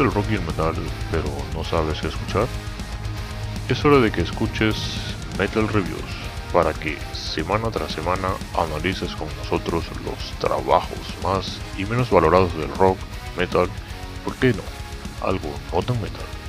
gusta el rock y el metal, pero no sabes qué escuchar? Es hora de que escuches Metal Reviews para que semana tras semana analices con nosotros los trabajos más y menos valorados del rock, metal, ¿por qué no? Algo no tan metal.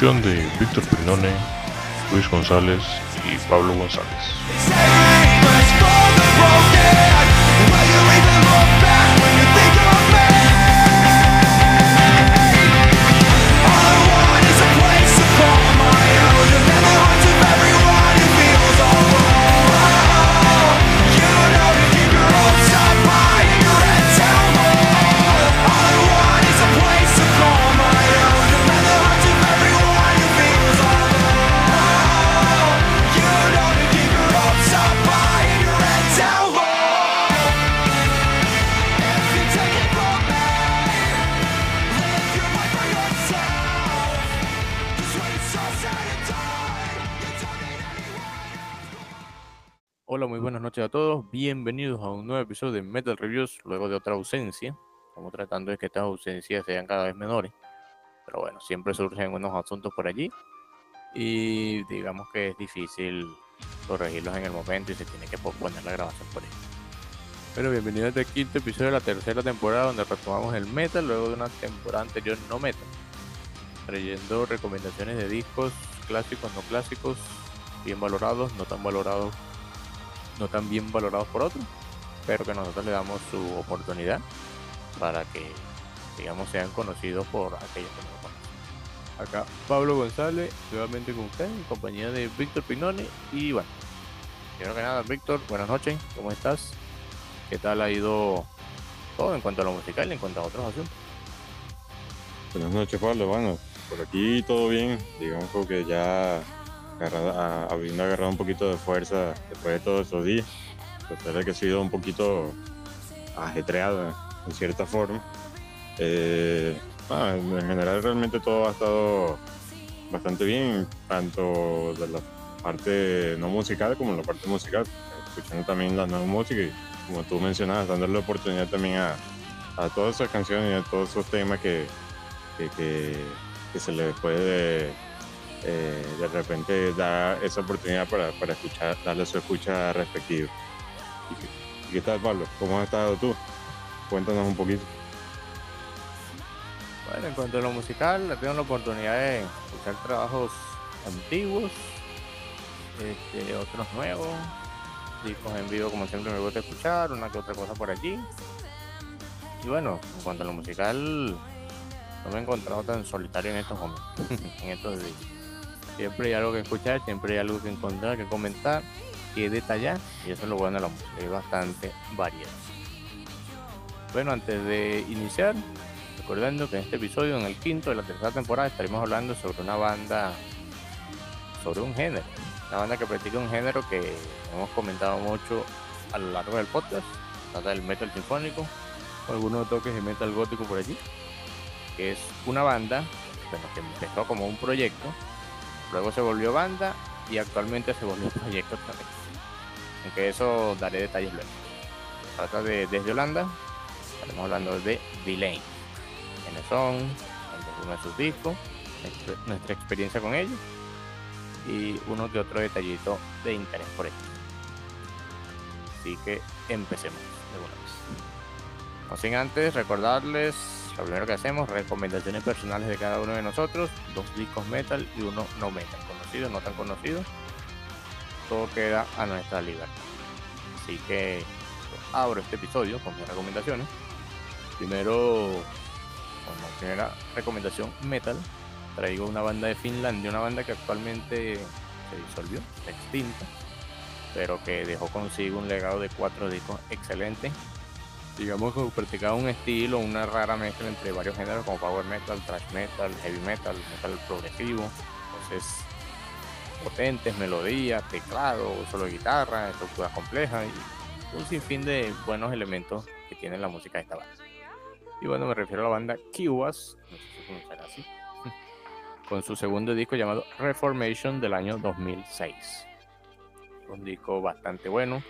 De Víctor Pinone, Luis González y Pablo González. Bienvenidos a un nuevo episodio de Metal Reviews luego de otra ausencia. Estamos tratando de que estas ausencias sean cada vez menores. Pero bueno, siempre surgen unos asuntos por allí. Y digamos que es difícil corregirlos en el momento y se tiene que posponer la grabación por eso. Pero bienvenidos a este quinto episodio de la tercera temporada donde retomamos el metal luego de una temporada anterior no metal. Trayendo recomendaciones de discos clásicos, no clásicos, bien valorados, no tan valorados no tan bien valorados por otros, pero que nosotros le damos su oportunidad para que, digamos, sean conocidos por aquellos que no lo conocen. Acá Pablo González, nuevamente con usted, en compañía de Víctor Pinone. Y bueno, primero que nada, Víctor, buenas noches, ¿cómo estás? ¿Qué tal ha ido todo en cuanto a lo musical y en cuanto a otros asuntos? Buenas noches, Pablo. Bueno, por aquí todo bien, digamos que ya habiendo agarrado un poquito de fuerza después de todos estos días, pesar que ha sido un poquito ajetreada en cierta forma. Eh, ah, en general realmente todo ha estado bastante bien, tanto de la parte no musical como la parte musical, escuchando también la nueva música y como tú mencionabas, dándole la oportunidad también a, todas esas canciones y a todos esos temas que, que, se le puede eh, de repente da esa oportunidad para, para escuchar, darle su escucha respectiva. ¿Y qué tal, Pablo? ¿Cómo has estado tú? Cuéntanos un poquito. Bueno, en cuanto a lo musical, he tenido la oportunidad de escuchar trabajos antiguos, este, otros nuevos, discos en vivo como siempre me gusta escuchar, una que otra cosa por allí. Y bueno, en cuanto a lo musical, no me he encontrado tan solitario en estos momentos, en estos días. Siempre hay algo que escuchar, siempre hay algo que encontrar, que comentar, que detallar, y eso es lo bueno de la música, hay bastante variedad. Bueno, antes de iniciar, recordando que en este episodio, en el quinto de la tercera temporada, estaremos hablando sobre una banda, sobre un género, una banda que practica un género que hemos comentado mucho a lo largo del podcast, trata del metal sinfónico, algunos toques de metal gótico por allí, que es una banda bueno, que empezó como un proyecto, luego se volvió banda y actualmente se volvió proyecto también. Aunque eso daré detalles luego. Trata de desde Holanda, Estamos hablando de Delane. Quiénes son, uno de sus discos, nuestra experiencia con ellos y uno que otro detallito de interés por ellos. Así que empecemos de una vez. No sin antes recordarles lo primero que hacemos, recomendaciones personales de cada uno de nosotros, dos discos metal y uno no metal, conocido, no tan conocido. Todo queda a nuestra libertad. Así que abro este episodio con mis recomendaciones Primero, como primera recomendación metal, traigo una banda de Finlandia, una banda que actualmente se disolvió, extinta, pero que dejó consigo un legado de cuatro discos excelentes. Digamos que practicaba un estilo, una rara mezcla entre varios géneros como power metal, thrash metal, heavy metal, metal progresivo, entonces potentes, melodías, teclado, solo guitarra, estructuras complejas y un sinfín de buenos elementos que tiene la música de esta banda. Y bueno, me refiero a la banda Kiwas, no sé si así, con su segundo disco llamado Reformation del año 2006. Un disco bastante bueno,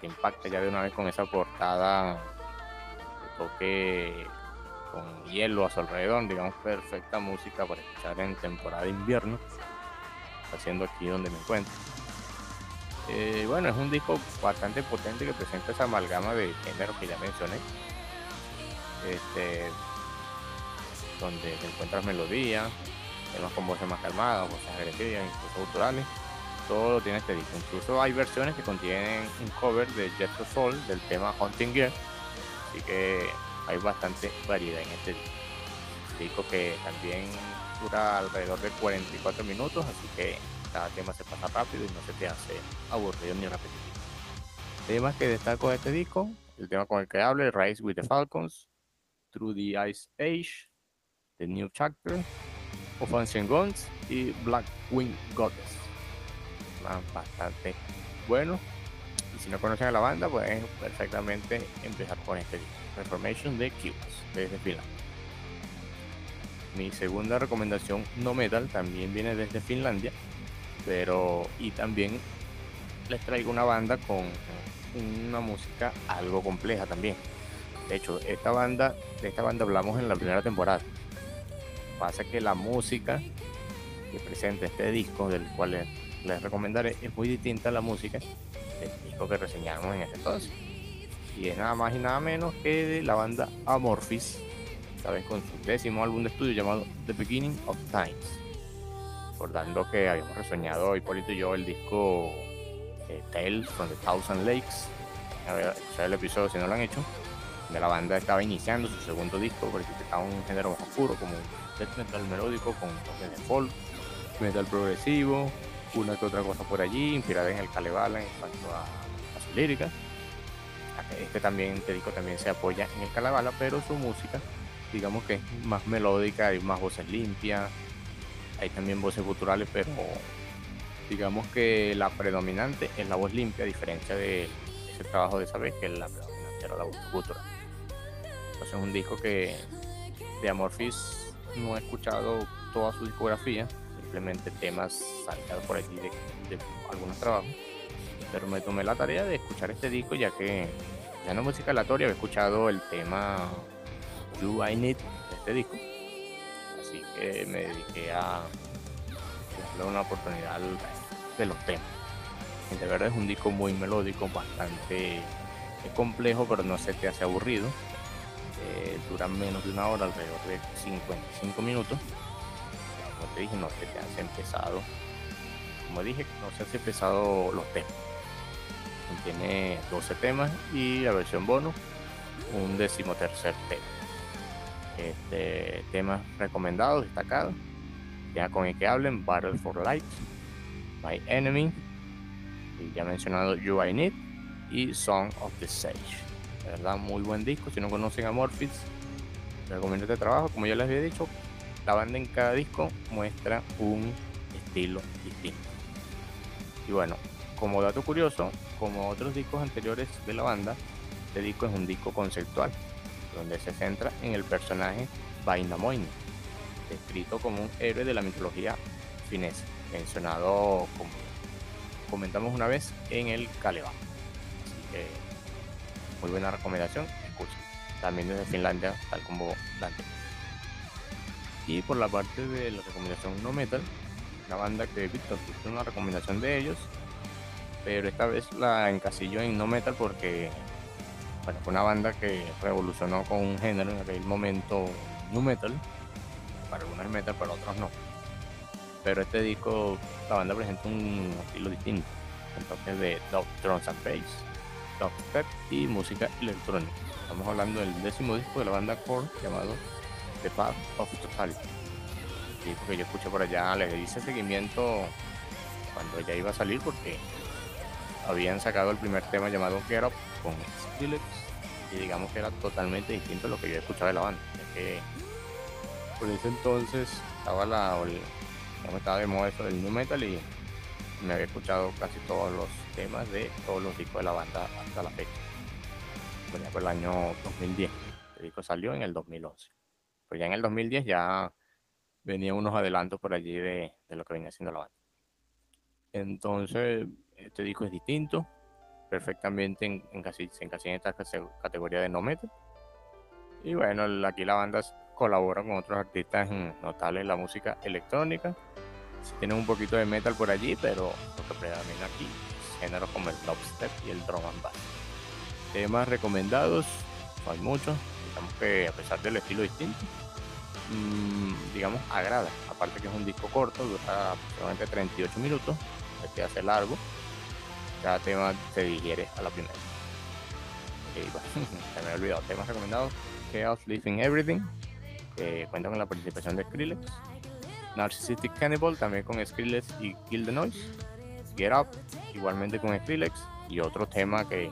que impacta ya de una vez con esa portada de toque con hielo a su alrededor, digamos, perfecta música para escuchar en temporada de invierno, haciendo aquí donde me encuentro. Eh, bueno, es un disco bastante potente que presenta esa amalgama de géneros que ya mencioné, este, donde te encuentras melodías, temas con voces más calmadas, voces agresivas, incluso culturales. Todo lo tiene este disco. Incluso hay versiones que contienen un cover de Jet Soul del tema Hunting Gear. Así que hay bastante variedad en este. Disco que también dura alrededor de 44 minutos, así que cada tema se pasa rápido y no se te hace aburrido ni repetitivo. Temas que destaco de este disco, el tema con el que hable, Rise with the Falcons, Through the Ice Age, The New Chapter, of Ancient Guns y Black Wing Goddess. Bastante bueno. Y si no conocen a la banda, pueden perfectamente empezar con este disco. Reformation de Cubes, desde Finlandia. Mi segunda recomendación no metal también viene desde Finlandia, pero y también les traigo una banda con una música algo compleja también. De hecho, esta banda, de esta banda hablamos en la primera temporada. Pasa que la música que presenta este disco, del cual les, recomendaré, es muy distinta a la música del disco que reseñamos en ese entonces. Y es nada más y nada menos que de la banda Amorphis, vez con su décimo álbum de estudio llamado The Beginning of Times. Recordando que habíamos reseñado Hipólito y yo el disco eh, Tales from the Thousand Lakes. A ver, el episodio si no lo han hecho de la banda estaba iniciando su segundo disco, porque estaba un género más oscuro, como death metal melódico con toques de folk, metal progresivo, una que otra cosa por allí, inspirada en el Kalevala en cuanto a, su lírica. Este también, este disco también se apoya en el Kalevala, pero su música, digamos que es más melódica, hay más voces limpias, hay también voces culturales, pero digamos que la predominante es la voz limpia, a diferencia de ese trabajo de saber que la predominante era la voz cultural es un disco que de Amorphis no he escuchado toda su discografía, simplemente temas saltados por aquí de, algunos trabajos. Pero me tomé la tarea de escuchar este disco ya que ya no música aleatoria, he escuchado el tema You I Need este disco. Así que me dediqué a darle una oportunidad de los temas. De verdad es un disco muy melódico, bastante complejo, pero no se te hace aburrido eh, duran menos de una hora, alrededor de 55 minutos. Como te dije, no se te hace pesado. Como dije, no se hace pesado los temas. Tiene 12 temas y la versión bonus, un decimotercer tema. Este, temas recomendados, destacados. Ya con el que hablen, Battle for Light, My Enemy, y ya mencionado You I Need y Song of the Sage. De verdad, muy buen disco. Si no conocen a Morphis, recomiendo este trabajo. Como ya les había dicho, la banda en cada disco muestra un estilo distinto. Y bueno, como dato curioso, como otros discos anteriores de la banda, este disco es un disco conceptual, donde se centra en el personaje Vainamoine, descrito como un héroe de la mitología finesa, mencionado como comentamos una vez en el Caleban. Así que muy buena recomendación, escuchen. También desde Finlandia, tal como Dante. Y por la parte de la recomendación no metal, la banda que Víctor puso una recomendación de ellos, pero esta vez la encasillo en no metal porque bueno, fue una banda que revolucionó con un género en aquel momento nu metal, para algunos es metal, para otros no. Pero este disco, la banda presenta un estilo distinto, entonces de dub, drums and bass, dubstep y música electrónica. Estamos hablando del décimo disco de la banda Core llamado The Path of Totality disco que yo escuché por allá, les hice seguimiento cuando ella iba a salir porque habían sacado el primer tema llamado Get Up con Skrillex y digamos que era totalmente distinto a lo que yo escuchaba de la banda. Ya que por ese entonces estaba la me estaba de moda eso del new metal y me había escuchado casi todos los temas de todos los discos de la banda hasta la fecha. Bueno, por el año 2010. El disco salió en el 2011. Pero ya en el 2010 ya venía unos adelantos por allí de, de lo que venía haciendo la banda. Entonces, este disco es distinto, perfectamente en, en casi, se encasilla en esta categoría de no metal. Y bueno, aquí la banda colabora con otros artistas notables de la música electrónica. Sí tienen un poquito de metal por allí, pero lo que predomina aquí es géneros como el dubstep y el drum and bass. Temas recomendados, no hay muchos, digamos que a pesar del estilo distinto, mmm, digamos, agrada. Aparte que es un disco corto, dura aproximadamente 38 minutos, es que hace largo. Cada tema se digiere a la primera. Okay, bueno, se me ha olvidado. Temas recomendados: Chaos Living Everything, que cuenta con la participación de Skrillex. Narcissistic Cannibal, también con Skrillex y Kill the Noise. Get Up, igualmente con Skrillex. Y otro tema que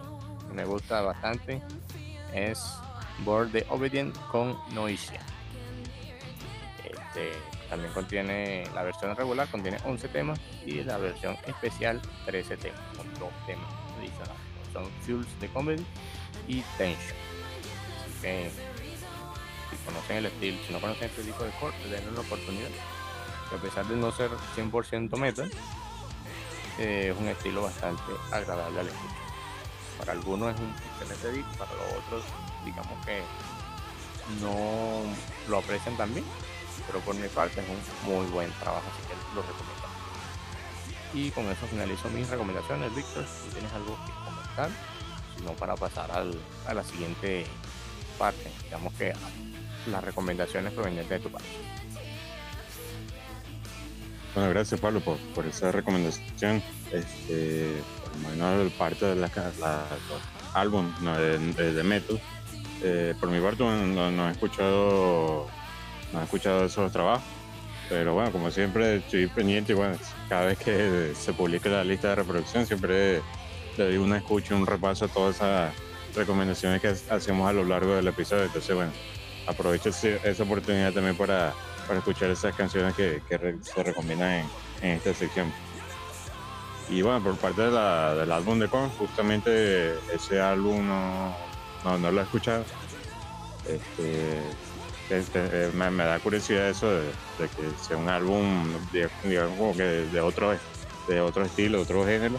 me gusta bastante es Board the Obedient con Noisia. Este, también contiene la versión regular, contiene 11 temas y la versión especial 13 temas, con dos temas adicionales. Son Fuels de Comedy y Tension. Así que si conocen el estilo, si no conocen este disco de corte, denle una oportunidad. A pesar de no ser 100% metal, eh, es un estilo bastante agradable al escuchar. Para algunos es un excelente disco, para los otros digamos que no lo aprecian tan bien pero por mi parte es un muy buen trabajo, así que lo recomiendo. Y con eso finalizo mis recomendaciones, Víctor. Si tienes algo que comentar, sino para pasar al, a la siguiente parte, digamos que las recomendaciones provenientes de tu parte. Bueno, gracias Pablo por, por esa recomendación. Este, por menos parte de la, la, los álbum no, de, Metal. Eh, por mi parte no he escuchado no he escuchado esos trabajos. Pero bueno, como siempre estoy pendiente bueno, cada vez que se publique la lista de reproducción siempre le doy una escucha, un repaso a todas esas recomendaciones que hacemos a lo largo del episodio. Entonces bueno, aprovecho esa oportunidad también para, para escuchar esas canciones que, se recomiendan en, esta sección. Y bueno, por parte del álbum de Korn, justamente ese álbum no, no, no lo he escuchado. Este, este, me, me, da curiosidad eso de, de, que sea un álbum como que de, otro de otro estilo, otro género.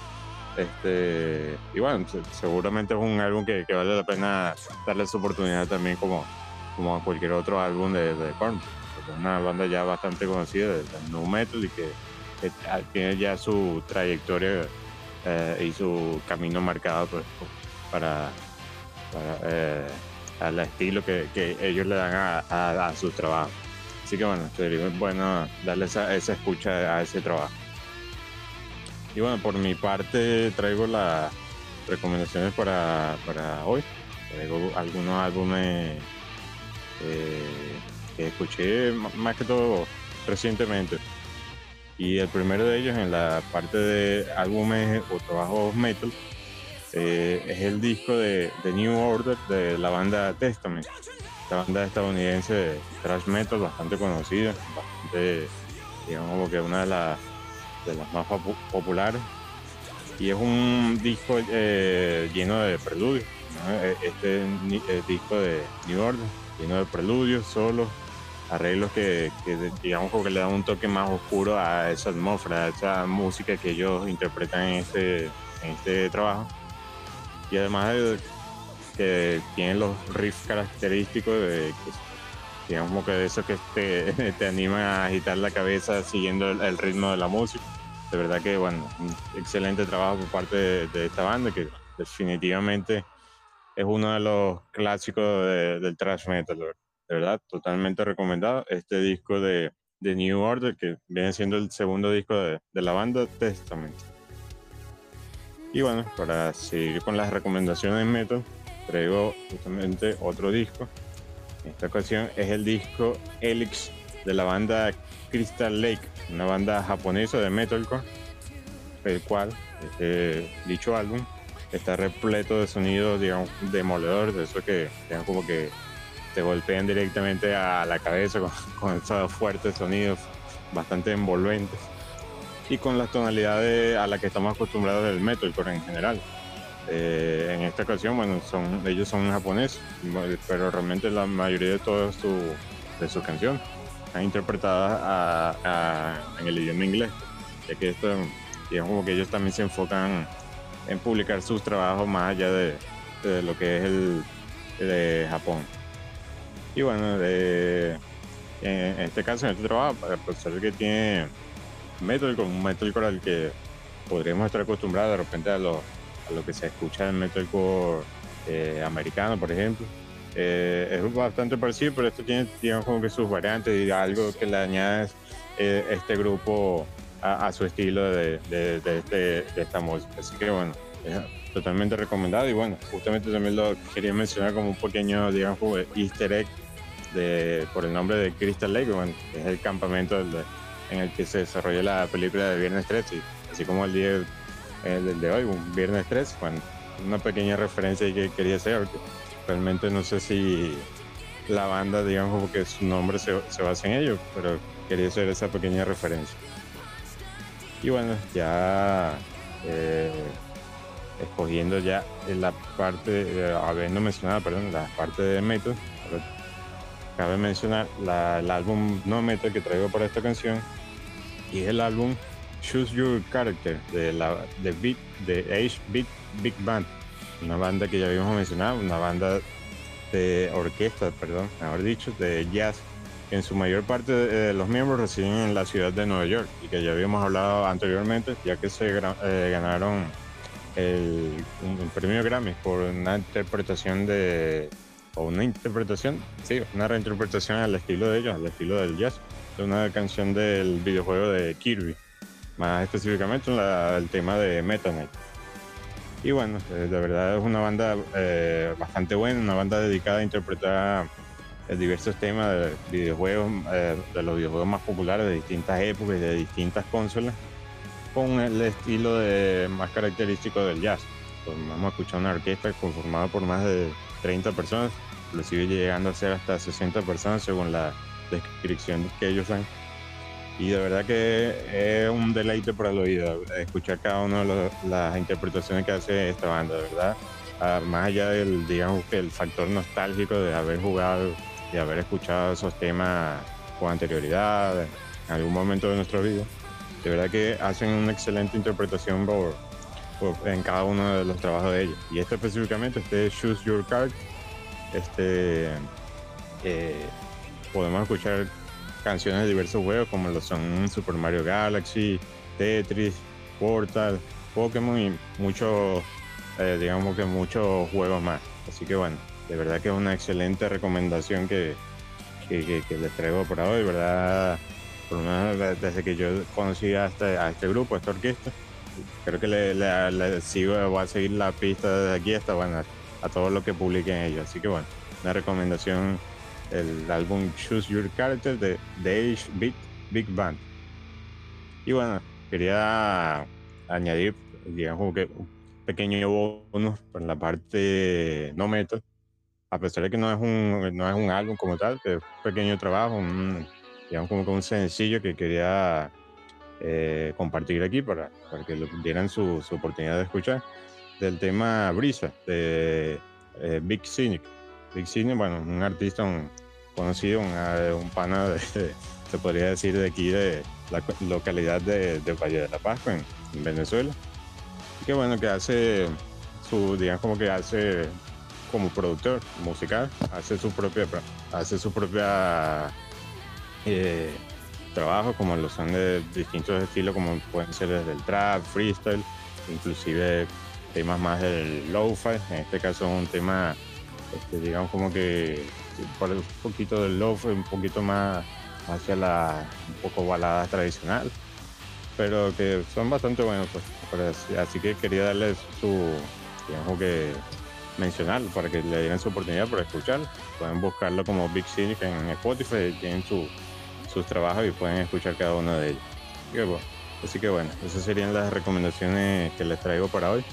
Este, y bueno, seguramente es un álbum que, vale la pena darle su oportunidad también como, como a cualquier otro álbum de, de. Es una banda ya bastante conocida del nu metal y que, tiene ya su trayectoria eh, y su camino marcado pues, para, para eh, al estilo que, que, ellos le dan a, a, a su trabajo. Así que bueno, sería bueno darle esa, esa, escucha a ese trabajo. Y bueno, por mi parte traigo las recomendaciones para, para hoy. Traigo algunos álbumes eh, que escuché más que todo recientemente. Y el primero de ellos en la parte de álbumes o trabajos metal eh, es el disco de, New Order de la banda Testament, la banda estadounidense de thrash metal bastante conocida, bastante, digamos, que una de, las más populares. Y es un disco eh, lleno de preludios. E, este el disco de New Order, lleno de preludios, solos, arreglos que, digamos que le dan un toque más oscuro a esa atmósfera, a esa música que ellos interpretan en este, en este trabajo. Y además que tienen los riffs característicos de digamos que de eso que te, te animan a agitar la cabeza siguiendo el, ritmo de la música. De verdad que, bueno, un excelente trabajo por parte de, esta banda que definitivamente es uno de los clásicos del thrash metal. De verdad, totalmente recomendado. Este disco de, de New Order, que viene siendo el segundo disco de, de la banda Testament. Y bueno, para seguir con las recomendaciones metal, traigo justamente otro disco. En esta ocasión es el disco Elix de la banda Crystal Lake, una banda japonesa de metalcore, el cual este, dicho álbum está repleto de sonidos, digamos, demoledores, de eso que, digamos, como que te golpean directamente a la cabeza con, esos fuertes sonidos bastante envolventes y con las tonalidades a las que estamos acostumbrados del metalcore en general. Eh, en esta ocasión, bueno, ellos son japoneses, pero realmente la mayoría de todas su, de sus canciones están interpretadas en el idioma inglés, ya que esto, digamos como que ellos también se enfocan en publicar sus trabajos más allá de, lo que es el de Japón. Y bueno, en este caso, en este trabajo, para ser que tiene metalcore, un metalcore al que podríamos estar acostumbrados de repente a lo, a lo que se escucha en metalcore eh, americano, por ejemplo. Eh, es bastante parecido, pero esto tiene, digamos, como que sus variantes y algo que le añade eh, este grupo a, su estilo de, de, de, este, de, esta música. Así que bueno, es totalmente recomendado y bueno, justamente también lo quería mencionar como un pequeño, digamos, easter egg por el nombre de Crystal Lake, bueno, es el campamento en el que se desarrolló la película de Viernes 13, y así como el día el de hoy, un Viernes 13, bueno, una pequeña referencia que quería hacer, porque realmente no sé si la banda, digamos, porque su nombre se, se basa en ello, pero quería hacer esa pequeña referencia. Y bueno, ya eh, escogiendo ya la parte, eh, habiendo mencionado, perdón, la parte de metal, cabe mencionar el álbum no metal que traigo para esta canción y es el álbum Choose Your Character de la de Beat de Age Beat Big Band. Una banda que ya habíamos mencionado una banda de orquesta perdón mejor dicho de jazz que en su mayor parte de los miembros residen en la ciudad de Nueva York y que ya habíamos hablado anteriormente ya que se eh, ganaron el, premio Grammy por una interpretación de o una interpretación, sí, una reinterpretación al estilo de ellos, al estilo del jazz, una canción del videojuego de Kirby, más específicamente el tema de Meta Knight. Y bueno, eh, de verdad es una banda eh, bastante buena, una banda dedicada a interpretar eh, diversos temas de videojuegos, de los videojuegos más populares de distintas épocas y de distintas consolas, con el estilo de, más característico del jazz. Pues hemos escuchado una orquesta conformada por más de 30 personas, inclusive llegando a ser hasta 60 personas según la descripción que ellos dan. Y de verdad que es un deleite para el oído escuchar cada una de las interpretaciones que hace esta banda, de verdad. Ah, más allá del, digamos, el factor nostálgico de haber jugado y haber escuchado esos temas con anterioridad, en algún momento de nuestra vida, de verdad que hacen una excelente interpretación por, en cada uno de los trabajos de ellos. Y este específicamente, este Choose Your Card, este, eh, podemos escuchar canciones de diversos juegos como lo son Super Mario Galaxy, Tetris, Portal, Pokémon y muchos, eh, digamos que muchos juegos más. Así que bueno, de verdad que es una excelente recomendación que, que, les traigo por hoy, ¿verdad? Por lo menos desde que yo conocí a este, a este grupo, a esta orquesta, creo que le, sigo, voy a seguir la pista desde aquí hasta bueno, a todo lo que publiquen ellos. Así que bueno, una recomendación el álbum Choose Your Character de The Age Big, Big Band. Y bueno, quería añadir, digamos, que un pequeño bonus por la parte no metal, a pesar de que no es un, no es un álbum como tal, es un pequeño trabajo, un, digamos como que un sencillo que quería eh, compartir aquí para, para que lo dieran su, su, oportunidad de escuchar, del tema Brisa, de eh, Big Cynic. Cynic, bueno, un artista conocido, un, un pana, de, se podría decir, de aquí, de la localidad de, Valle de la Pascua, en, en Venezuela. Que bueno, que hace su, digamos como que hace como productor musical, hace su propia, hace su propia eh, trabajos como los son de distintos estilos como pueden ser desde el trap, freestyle, inclusive temas más del lo-fi, en este caso un tema este, digamos como que por un poquito del lo-fi, un poquito más hacia la un poco balada tradicional, pero que son bastante buenos pues, así, que quería darles su digamos que mencionarlo para que le dieran su oportunidad para escuchar. Pueden buscarlo como Big Cynic en Spotify, tienen su sus trabajos y pueden escuchar cada uno de ellos. Así que bueno, esas serían las recomendaciones que les traigo para hoy.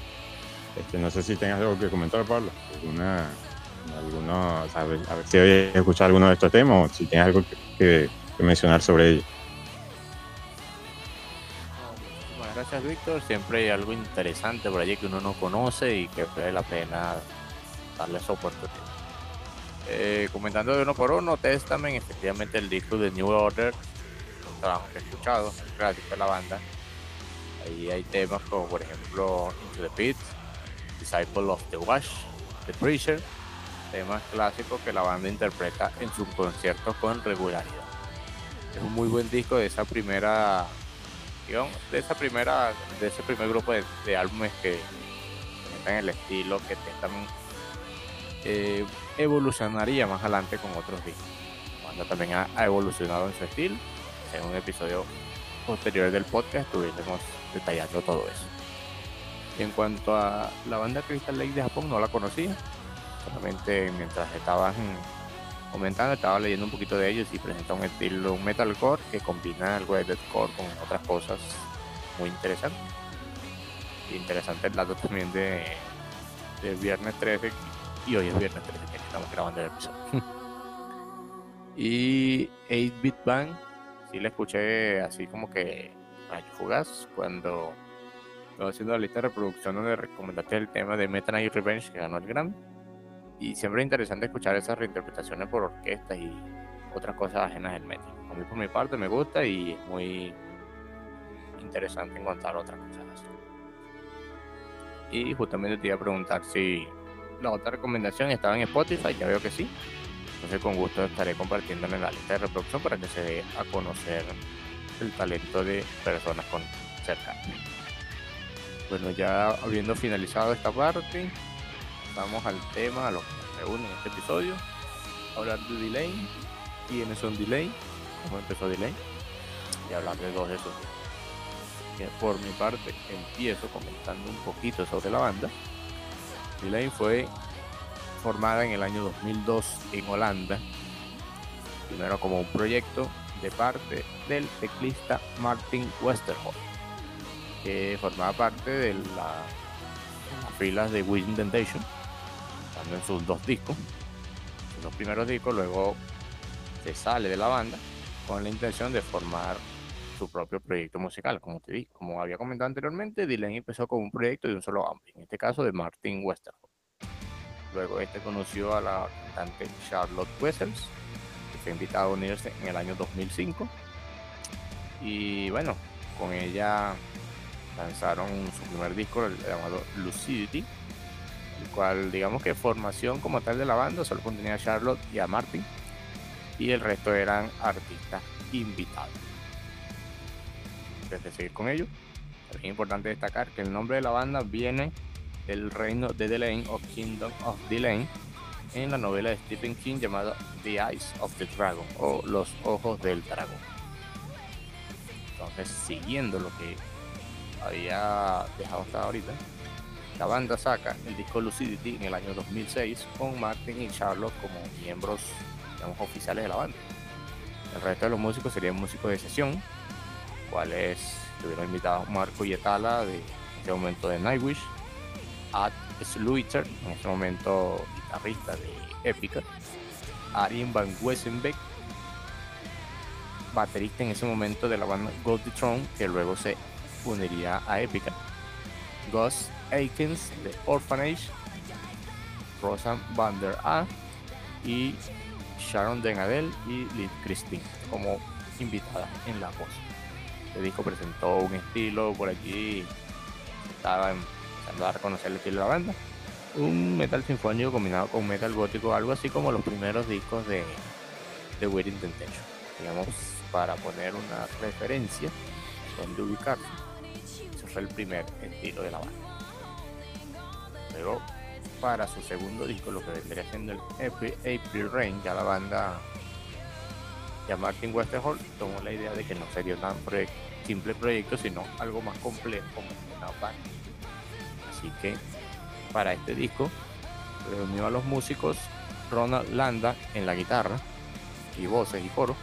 Este, no sé si tengas algo que comentar, Pablo. Alguna, alguno, a ver, a ver si habéis escuchado alguno de estos temas o si tienes algo que, mencionar sobre ellos. Bueno, gracias, Víctor. Siempre hay algo interesante por allí que uno no conoce y que vale la pena darle esa oportunidad. Eh, comentando de uno por uno, Testament, efectivamente el disco de New Order, un trabajo que he escuchado, gracias a la banda. Ahí hay temas como por ejemplo Into the Pit, Disciple of the Wash, The Preacher, temas clásicos que la banda interpreta en sus conciertos con regularidad. Es un muy buen disco de esa primera, de esa primera, de ese primer grupo de, de álbumes que están en el estilo que Testament eh, evolucionaría más adelante con otros discos. La banda también ha, evolucionado en su estilo. En un episodio posterior del podcast estuvimos detallando todo eso. En cuanto a la banda Crystal Lake de Japón, no la conocía. Solamente mientras estaban comentando, estaba leyendo un poquito de ellos y presenta un estilo metalcore que combina algo de deathcore con otras cosas muy interesantes. Interesante el dato también de, de Viernes 13 y hoy es viernes 13 que estamos grabando el episodio. y 8-Bit Bang, sí la escuché así como que rayo fugaz cuando estaba haciendo la lista de reproducción donde recomendaste el tema de Meta Knight Revenge que ganó el Grammy. Y siempre es interesante escuchar esas reinterpretaciones por orquestas y otras cosas ajenas del metal. A mí por mi parte me gusta y es muy interesante encontrar otras cosas. Y justamente te iba a preguntar si la otra recomendación estaba en Spotify, ya veo que sí. Entonces con gusto estaré compartiéndolo en la lista de reproducción para que se dé a conocer el talento de personas con cerca. Bueno, ya habiendo finalizado esta parte, vamos al tema, a lo que nos reúne en este episodio. Hablar de Delay, quiénes son Delay, cómo empezó Delay, y hablar de dos de esos. Por mi parte empiezo comentando un poquito sobre la banda. Delay fue formada en el año 2002 en Holanda, primero como un proyecto de parte del teclista Martin Westerholt, que formaba parte de la, las filas de Wind Temptation, en sus dos discos, sus primeros discos, luego se sale de la banda con la intención de formar su propio proyecto musical. Como te dije, como había comentado anteriormente, Dylan empezó con un proyecto de un solo hombre, en este caso de Martin Westerholt. Luego este conoció a la cantante Charlotte Wessels, que fue invitada a unirse en el año 2005. Y bueno, con ella lanzaron su primer disco llamado Lucidity, el cual digamos que formación como tal de la banda solo contenía a Charlotte y a Martin, y el resto eran artistas invitados antes de seguir con ello, es importante destacar que el nombre de la banda viene del reino de Delane o Kingdom of Delane en la novela de Stephen King llamada The Eyes of the Dragon o Los Ojos del Dragón. Entonces, siguiendo lo que había dejado hasta ahorita, la banda saca el disco Lucidity en el año 2006 con Martin y Charlotte como miembros digamos, oficiales de la banda. El resto de los músicos serían músicos de sesión, cuales tuvieron invitados Marco Yetala, de este momento de Nightwish, Ad Sluiter, en este momento guitarrista de Epica, Arjen van Wesenbeck, baterista en ese momento de la banda Gold the que luego se uniría a Epica, Gus Aikens de Orphanage, Rosan van der A y Sharon Denadel y Liz Christine como invitadas en la voz. El disco presentó un estilo por allí, estaba empezando a reconocer el estilo de la banda, un metal sinfónico combinado con metal gótico, algo así como los primeros discos de, de Weird Temptation, digamos, para poner una referencia donde ubicarse. Ese fue el primer estilo de la banda. Para su segundo disco, lo que vendría siendo el April, April Rain, ya la banda ya Martin Westerholt tomó la idea de que no sería tan proye- simple proyecto, sino algo más complejo como una banda. Así que para este disco reunió a los músicos Ronald Landa en la guitarra y voces y coro,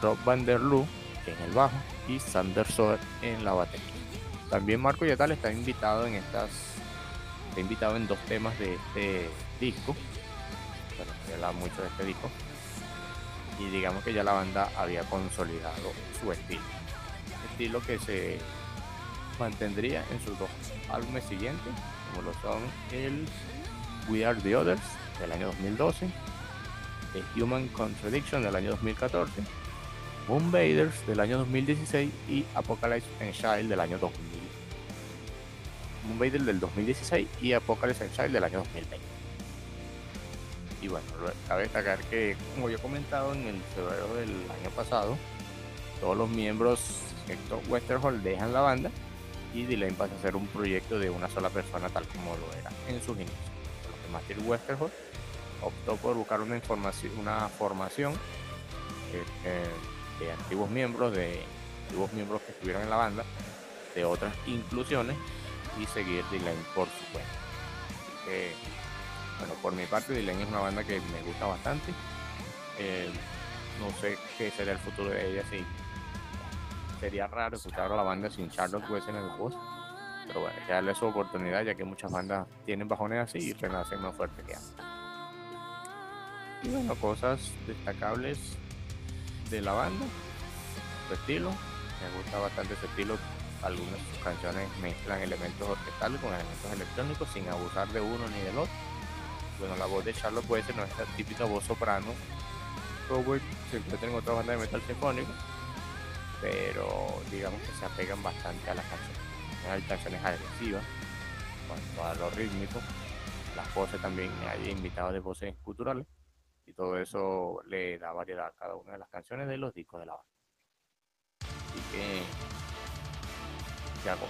Rob Van der Loo en el bajo y Sander en la batería. También Marco Yatal está invitado en estas está invitado en dos temas de este disco. Bueno, se habla mucho de este disco. Y digamos que ya la banda había consolidado su estilo. Estilo que se mantendría en sus dos álbumes siguientes, como lo son el We Are the Others del año 2012, The Human Contradiction del año 2014, Moonbaders del año 2016 y Apocalypse and Child del año 2000. Moonbader del 2016 y Apocalypse Child del año 2020. Y bueno, cabe destacar que, como yo he comentado en el febrero del año pasado, todos los miembros, excepto Westerholt, dejan la banda y Delane pasa a ser un proyecto de una sola persona tal como lo era en sus inicios. Por lo que Matthew Westerholt optó por buscar una, información, una formación eh, eh, de antiguos miembros, de antiguos miembros que estuvieron en la banda, de otras inclusiones y seguir Delane por su cuenta. Así que, bueno, por mi parte, Delane es una banda que me gusta bastante. Eh, no sé qué será el futuro de ella si sería raro escuchar a la banda sin Charlotte Wesson en la voz. Pero bueno, darle su oportunidad ya que muchas bandas tienen bajones así y renacen más fuerte que antes. Y bueno, cosas destacables de la banda, su estilo. Me gusta bastante ese estilo. Algunas sus canciones mezclan elementos orquestales con elementos electrónicos sin abusar de uno ni del otro. Bueno, la voz de Charlotte Wesson no es la típica voz soprano como se encuentra en otras bandas de metal sinfónico pero digamos que se apegan bastante a las canciones. Hay canciones agresivas, cuanto a lo rítmico, las voces también, hay invitados de voces culturales, y todo eso le da variedad a cada una de las canciones de los discos de la banda. Así que,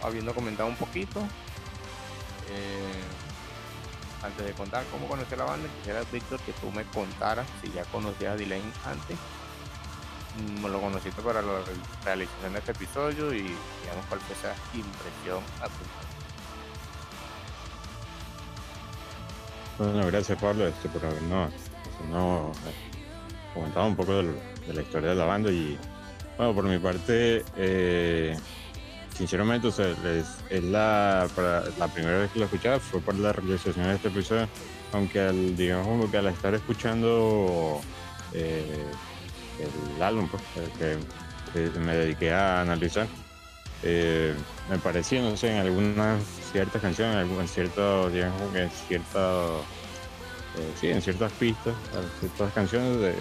habiendo comentado un poquito, eh, antes de contar cómo conocí a la banda, quisiera, Víctor, que tú me contaras si ya conocías a Dylan antes. Mm, lo conociste para la re- realización de este episodio y digamos cuál fue esa impresión a tu Bueno, gracias Pablo este, por habernos, habernos, eh, comentado un poco de, la historia de la banda y bueno, por mi parte, eh, sinceramente, o es, la, primera vez que lo escuchaba fue por la realización de este episodio, aunque al, digamos que al estar escuchando eh, el álbum pues, que, me dediqué a analizar, eh, me parecía, no sé, en algunas ciertas canciones, en como que en ciertos, eh, sí, en ciertas pistas, en ciertas canciones,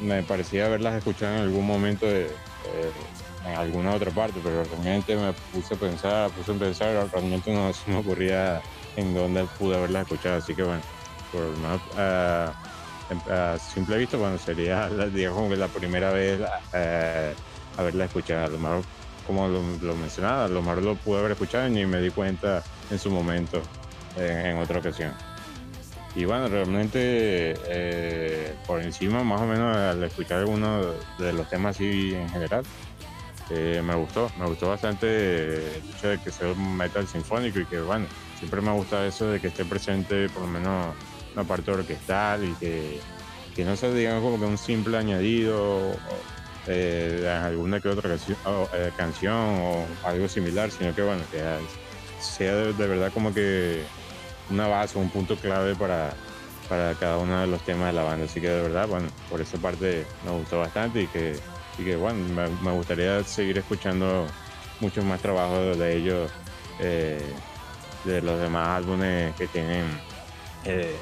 me parecía haberlas escuchado en algún momento de, en alguna otra parte, pero realmente me puse a pensar, puse a pensar, realmente no se me ocurría en dónde pude haberlas escuchado, así que bueno, por menos ah, em- a simple vista, bueno, sería, digamos, la primera vez eh, haberla escuchado, a lo mejor como lo, mencionaba, a lo mejor lo pude haber escuchado y me di cuenta en su momento en, en otra ocasión. Y bueno, realmente eh, por encima, más o menos al escuchar algunos de los temas así en general, eh, me gustó, me gustó bastante el hecho de que sea un metal sinfónico y que bueno, siempre me ha gustado eso de que esté presente por lo menos una parte orquestal y que que no sea, digamos, como que un simple añadido eh, de alguna que otra eh, canción o, algo similar, sino que, bueno, que sea de, verdad como que una base, un punto clave para, para cada uno de los temas de la banda. Así que de verdad, bueno, por esa parte me gustó bastante y que, y que bueno, me, gustaría seguir escuchando muchos más trabajos de ellos, eh, de los demás álbumes que tienen eh.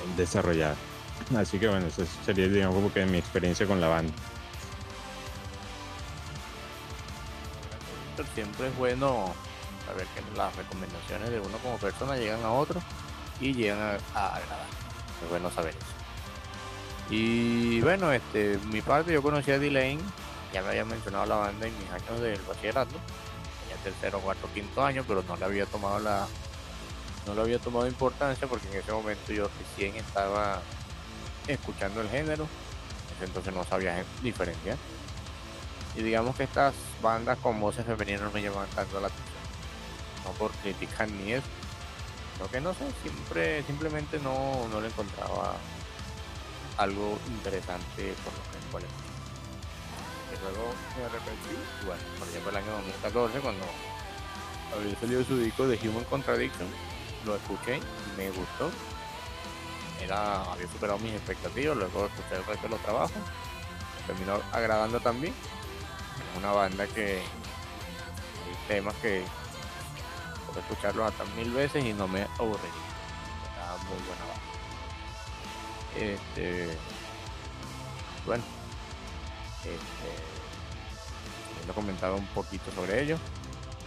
Así que bueno, eso sería, digamos, como que mi experiencia con la banda. Siempre es a ver que las recomendaciones de uno como persona llegan a otro y llegan a, agradar. Es bueno saber eso. Y bueno, este, mi parte yo conocí a D-Lane, ya me había mencionado la banda en mis años del bachillerato, tenía tercero, cuarto, quinto año, pero no le había tomado la no le había tomado importancia porque en ese momento yo recién estaba escuchando el género, entonces no sabía diferenciar. Y digamos que estas bandas con voces femeninas me llamaban tanto la atención. No por criticar ni eso. Lo que no sé, siempre, simplemente no, no le encontraba algo interesante por lo que cual luego me arrepentí. Bueno, por ejemplo el año 2014 cuando había salido su disco de Human Contradiction, lo escuché, me gustó era, había superado mis expectativas, luego escuché el resto de los trabajos, terminó agradando también. Es una banda que hay temas que puedo escucharlos hasta mil veces y no me aburriría. Era muy buena banda. Este, bueno, este, comentado un poquito sobre ello,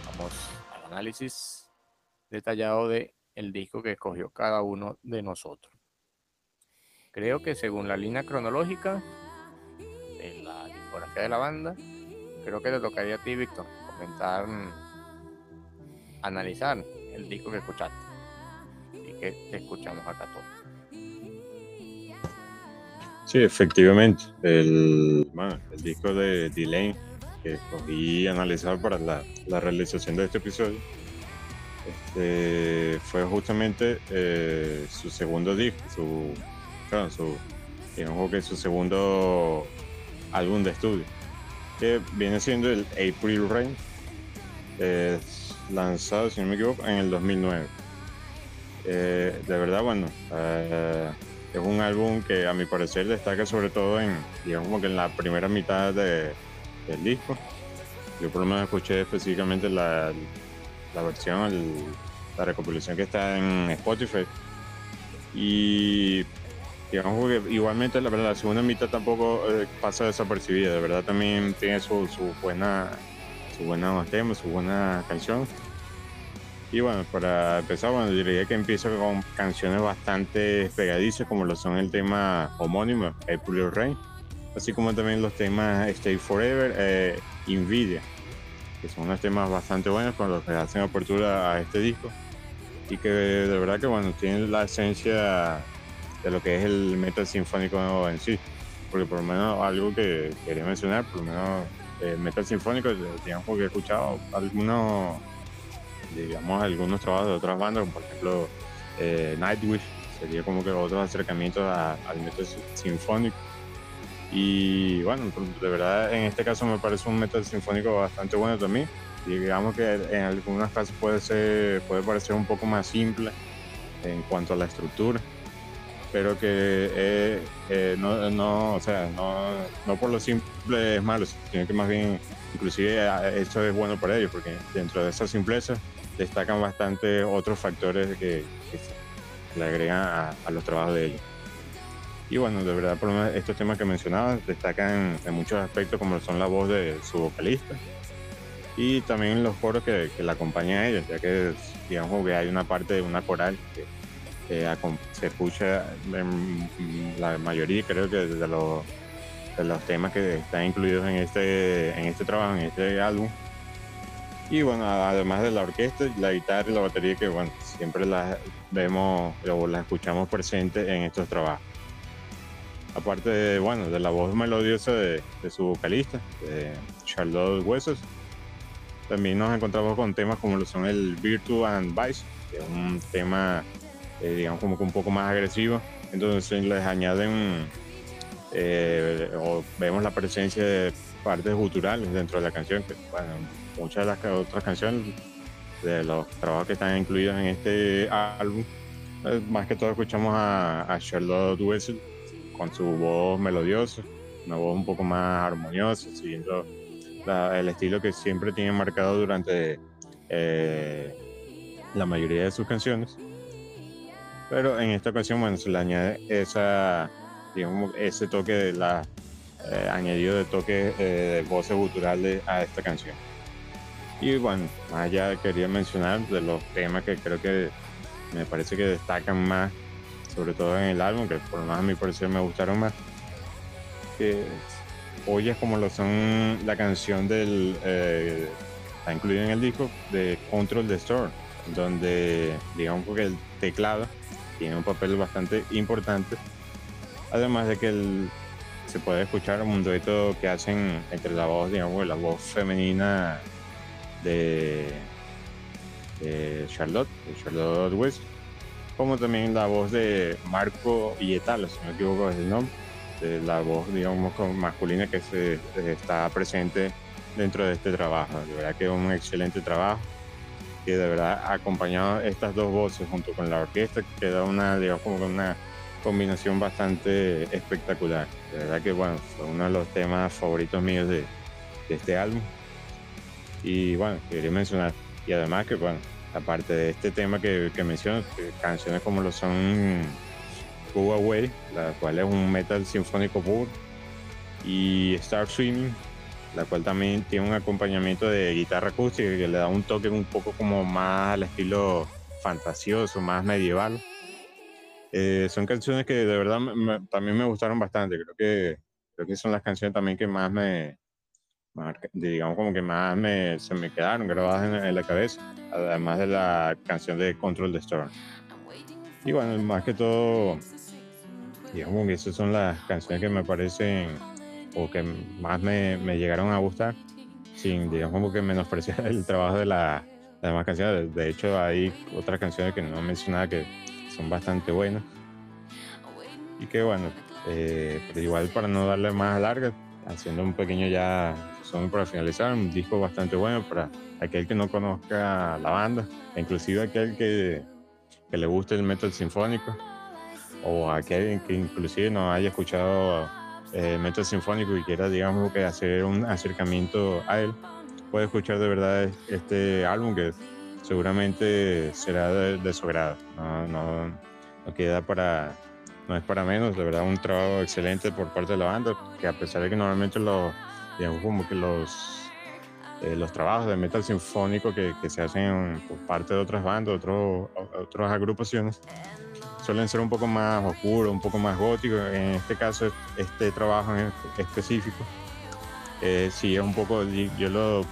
vamos al análisis detallado de el disco que escogió cada uno de nosotros. Creo que según la línea cronológica de la discografía de la banda, creo que te tocaría a ti, Víctor, comentar, analizar el disco que escuchaste y que te escuchamos acá todos. Sí, efectivamente. El, el disco de Delay que escogí analizar para la, realización de este episodio este, fue justamente eh, su segundo disco, su su, digamos que su segundo álbum de estudio, que viene siendo el April Rain, lanzado, si no me equivoco, en el 2009. Eh, de verdad, bueno, eh, es un álbum que a mi parecer destaca sobre todo en, digamos que en la primera mitad de, del disco. Yo por lo menos escuché específicamente la, la versión, la recopilación que está en Spotify. Y digamos que igualmente la la segunda mitad tampoco eh, pasa desapercibida de verdad también tiene su, su buena su buena tema su buena canción y bueno para empezar bueno diría que empieza con canciones bastante pegadizas como lo son el tema homónimo April Rain así como también los temas Stay Forever eh, Invidia que son unos temas bastante buenos con los que hacen apertura a este disco y que de verdad que bueno tienen la esencia de lo que es el metal sinfónico en sí. Porque por lo menos algo que quería mencionar, por lo menos el metal sinfónico, digamos que he escuchado algunos, digamos, algunos trabajos de otras bandas, como por ejemplo eh, Nightwish, sería como que otros acercamientos al metal sinfónico. Y bueno, de verdad en este caso me parece un metal sinfónico bastante bueno también. Digamos que en algunas casos puede ser, puede parecer un poco más simple en cuanto a la estructura pero que eh, eh, no, no, o sea, no, no por lo simple es malo, sino que más bien, inclusive eso es bueno para ellos, porque dentro de esa simpleza destacan bastante otros factores que, le agregan a, los trabajos de ellos. Y bueno, de verdad, por estos temas que mencionaba destacan en muchos aspectos, como son la voz de su vocalista y también los coros que, la acompañan a ellos, ya que digamos que hay una parte de una coral que se escucha en la mayoría, creo que de los, de los temas que están incluidos en este, en este trabajo, en este álbum. Y bueno, además de la orquesta, la guitarra y la batería, que bueno, siempre las vemos o las escuchamos presentes en estos trabajos. Aparte de, bueno, de la voz melodiosa de, su vocalista, de Charlotte Huesos, también nos encontramos con temas como son el Virtue and Vice, que es un tema eh, digamos como un poco más agresivo. Entonces les añaden eh, o vemos la presencia de partes guturales dentro de la canción, que bueno, muchas de las otras canciones de los trabajos que están incluidos en este álbum, eh, más que todo escuchamos a, a Charlotte Wessel con su voz melodiosa, una voz un poco más armoniosa, siguiendo el estilo que siempre tiene marcado durante eh, la mayoría de sus canciones. Pero en esta ocasión, bueno, se le añade esa, ese toque de la eh, añadido de toque eh, de voces guturales a esta canción. Y bueno, más allá quería mencionar de los temas que creo que me parece que destacan más, sobre todo en el álbum, que por lo menos a mi parecer me gustaron más, que oyes como lo son la canción del, eh, está incluida en el disco, de Control the Store, donde digamos que el teclado tiene un papel bastante importante, además de que se puede escuchar un dueto que hacen entre la voz, digamos, la voz femenina de, Charlotte, Charlotte West, como también la voz de Marco Ietalo, si no me equivoco es el nombre, la voz, digamos, masculina que se, está presente dentro de este trabajo. De verdad que es un excelente trabajo que de verdad ha acompañado estas dos voces junto con la orquesta, queda una, digamos, como una combinación bastante espectacular. De verdad que, bueno, fue uno de los temas favoritos míos de este álbum. Y bueno, quería mencionar, y además que, bueno, aparte de este tema que, que menciono, canciones como lo son Go Away, la cual es un metal sinfónico puro, y Star Swimming, la cual también tiene un acompañamiento de guitarra acústica que le da un toque un poco como más al estilo fantasioso, más medieval. Eh, son canciones que de verdad también me gustaron bastante. Creo que, creo que son las canciones también que más me, digamos como que más me, se me quedaron grabadas en, la cabeza, además de la canción de Control the Storm. Y bueno, más que todo, digamos que esas son las canciones que me parecen o que más me, me llegaron a gustar, sin, digamos, como que menospreciar el trabajo de la, las demás canciones. De hecho, hay otras canciones que no mencionaba que son bastante buenas. Y que bueno, eh, pero igual para no darle más larga, haciendo un pequeño ya, son para finalizar, un disco bastante bueno para aquel que no conozca la banda, e inclusive aquel que, que le guste el metal sinfónico, o aquel que inclusive no haya escuchado eh, metal sinfónico y quiera, digamos, que hacer un acercamiento a él, puede escuchar de verdad este álbum que seguramente será de, su agrado. No, no, no, queda para, no es para menos, de verdad un trabajo excelente por parte de la banda, que a pesar de que normalmente los, digamos, como que los, eh, los trabajos de metal sinfónico que, que, se hacen por parte de otras bandas, otros, otras agrupaciones, suelen ser un poco más oscuros, un poco más góticos. En este caso, este trabajo en específico, eh, sí es un poco, yo lo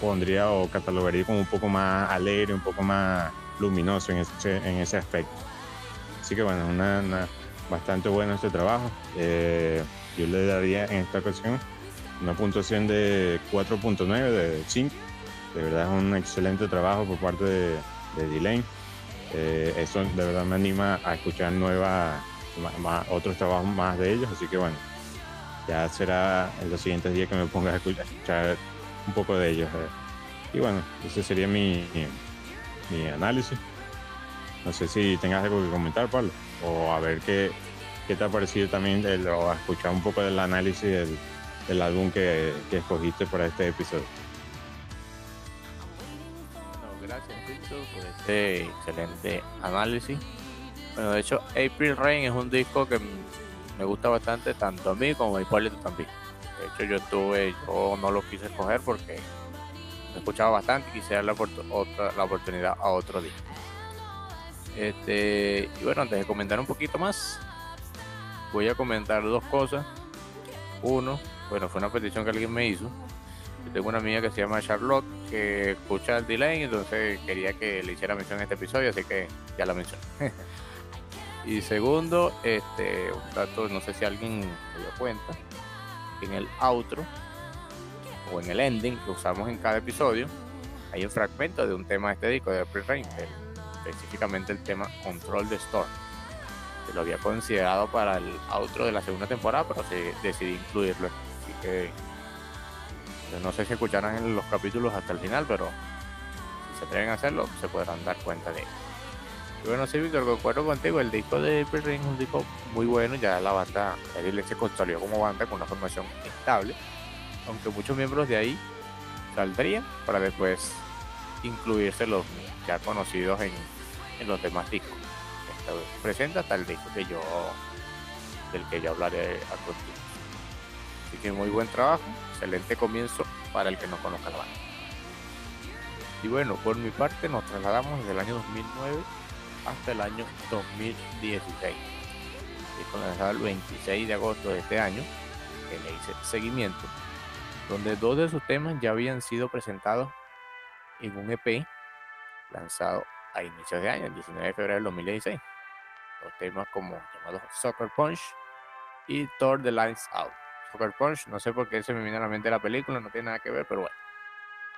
pondría o catalogaría como un poco más alegre, un poco más luminoso en ese, en ese aspecto. Así que bueno, una, bastante bueno este trabajo. Eh, yo le daría en esta ocasión una puntuación de 4.9 de 5. De verdad es un excelente trabajo por parte de, de eh, eso de verdad me anima a escuchar nuevas, otros trabajos más de ellos, así que bueno, ya será en los siguientes días que me ponga a escuchar, un poco de ellos. Eh. Y bueno, ese sería mi, mi, análisis. No sé si tengas algo que comentar, Pablo, o a ver qué, qué te ha parecido también, o a escuchar un poco del análisis del, del álbum que, que escogiste para este episodio. por este excelente análisis. Bueno, de hecho, April Rain es un disco que me gusta bastante, tanto a mí como a Hipólito también. De hecho, yo tuve, yo no lo quise escoger porque me escuchaba bastante y quise dar la, otra, la oportunidad a otro disco. Este, y bueno, antes de comentar un poquito más, voy a comentar dos cosas. Uno, bueno, fue una petición que alguien me hizo tengo una amiga que se llama Charlotte que escucha el delay, entonces quería que le hiciera mención en este episodio, así que ya la mencioné. y segundo, este, un dato, no sé si alguien se dio cuenta, en el outro o en el ending que usamos en cada episodio, hay un fragmento de un tema de este disco de April Rain, específicamente el tema Control the Storm. lo había considerado para el outro de la segunda temporada, pero sí, decidí incluirlo. Así que no sé si escucharán en los capítulos hasta el final, pero si se atreven a hacerlo, se podrán dar cuenta de ello. Y bueno, sí, Víctor, concuerdo contigo. El disco de April es un disco muy bueno. Ya la banda, él se consolidó como banda con una formación estable. Aunque muchos miembros de ahí saldrían para después incluirse los ya conocidos en, los demás discos. Presenta el disco que yo del que yo hablaré a continuación. Así que muy buen trabajo, excelente comienzo para el que no conozca la banda. Y bueno, por mi parte nos trasladamos desde el año 2009 hasta el año 2016. Disco lanzado el 26 de agosto de este año, que le hice seguimiento, donde dos de sus temas ya habían sido presentados en un EP lanzado a inicios de año, el 19 de febrero del 2016. Los temas como llamados Soccer Punch y Thor the Lines Out. No sé por qué se me vino a la mente la película, no tiene nada que ver, pero bueno,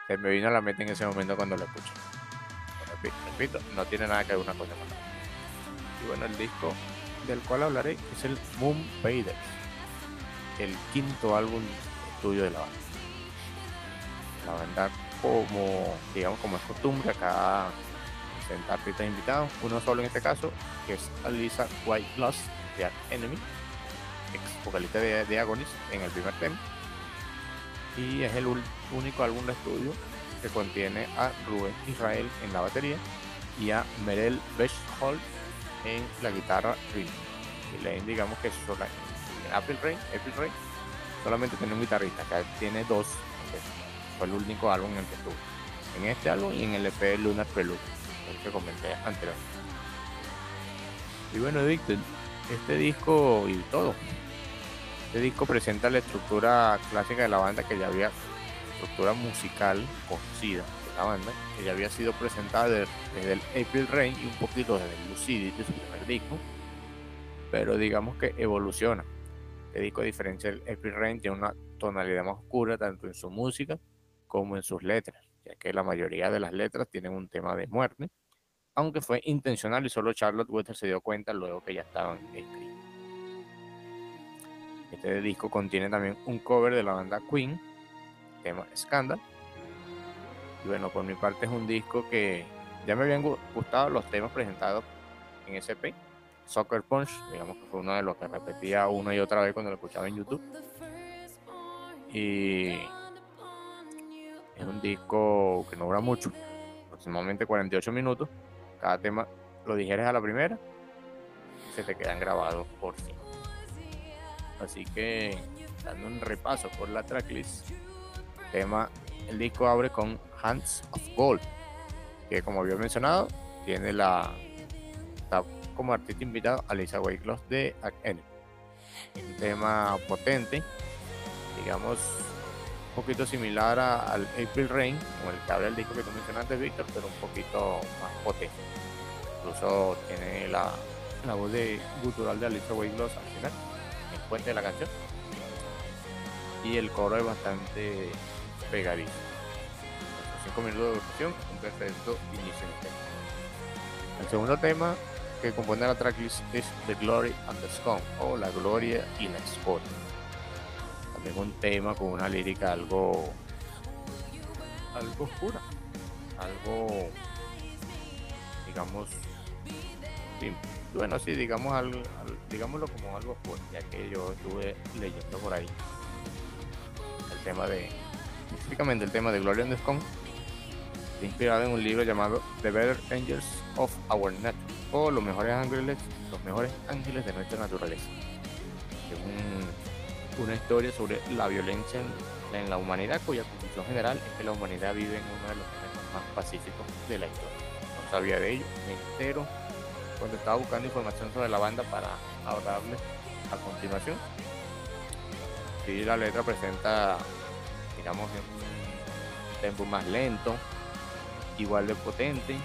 se me vino a la mente en ese momento cuando lo escuché. Repito, repito, no tiene nada que ver una cosa con la. Y bueno, el disco del cual hablaré es el Moon el quinto álbum estudio de la banda. La banda como, digamos, como es costumbre, acá presentar artistas invitados, uno solo en este caso, que es Alisa White de Art Enemy, ex vocalista de, de Agonist en el primer tema, y es el único álbum de estudio que contiene a Rubén Israel en la batería y a Merel Bechhold en la guitarra rhythm. Y le digamos que sola, en April Rain, April Rain solamente tiene un guitarrista, que tiene dos, fue el único álbum en el que estuvo. En este álbum y en el EP Lunar Prelude, el que comenté anteriormente. Y bueno, Víctor, este disco y todo. Este disco presenta la estructura clásica de la banda que ya había, estructura musical conocida de la banda, que ya había sido presentada desde, el April Rain y un poquito desde el Lucidity, su primer disco, pero digamos que evoluciona. Este disco, a diferencia del April Rain, tiene una tonalidad más oscura tanto en su música como en sus letras, ya que la mayoría de las letras tienen un tema de muerte, aunque fue intencional y solo Charlotte Wester se dio cuenta luego que ya estaban escritos. Este disco contiene también un cover de la banda Queen, tema Scandal. Y bueno, por mi parte es un disco que ya me habían gustado los temas presentados en SP. Soccer Punch, digamos que fue uno de los que repetía una y otra vez cuando lo escuchaba en YouTube. Y es un disco que no dura mucho, aproximadamente 48 minutos. Cada tema lo dijeres a la primera y se te quedan grabados por sí. Así que dando un repaso por la tracklist, tema, el disco abre con Hands of Gold, que como había mencionado, tiene la está como artista invitado a Lisa Wakeloss de N. Un tema potente, digamos, un poquito similar al April Rain, como el que abre el disco que tú mencionaste, Víctor, pero un poquito más potente. Incluso tiene la, la voz de gutural de Alicia Wakeloss al final el puente de la canción. Y el coro es bastante pegadizo. 5 minutos de duración, un perfecto inicio del. El segundo tema que compone la tracklist es The Glory and the Scum o La Gloria y la Escoria. También un tema con una lírica algo algo oscura, algo digamos simple bueno, sí, digamos algo, digámoslo como algo fuerte, ya que yo estuve leyendo por ahí el tema de, específicamente el tema de Gloria and the Scum, inspirado en un libro llamado The Better Angels of Our Nature, o Los mejores ángeles, los mejores ángeles de nuestra naturaleza. Es una historia sobre la violencia en, la humanidad, cuya conclusión general es que la humanidad vive en uno de los más pacíficos de la historia. No sabía de ello, me entero cuando estaba buscando información sobre la banda para ahorrarle a continuación. Sí, la letra presenta, digamos, un tempo más lento, igual de potente,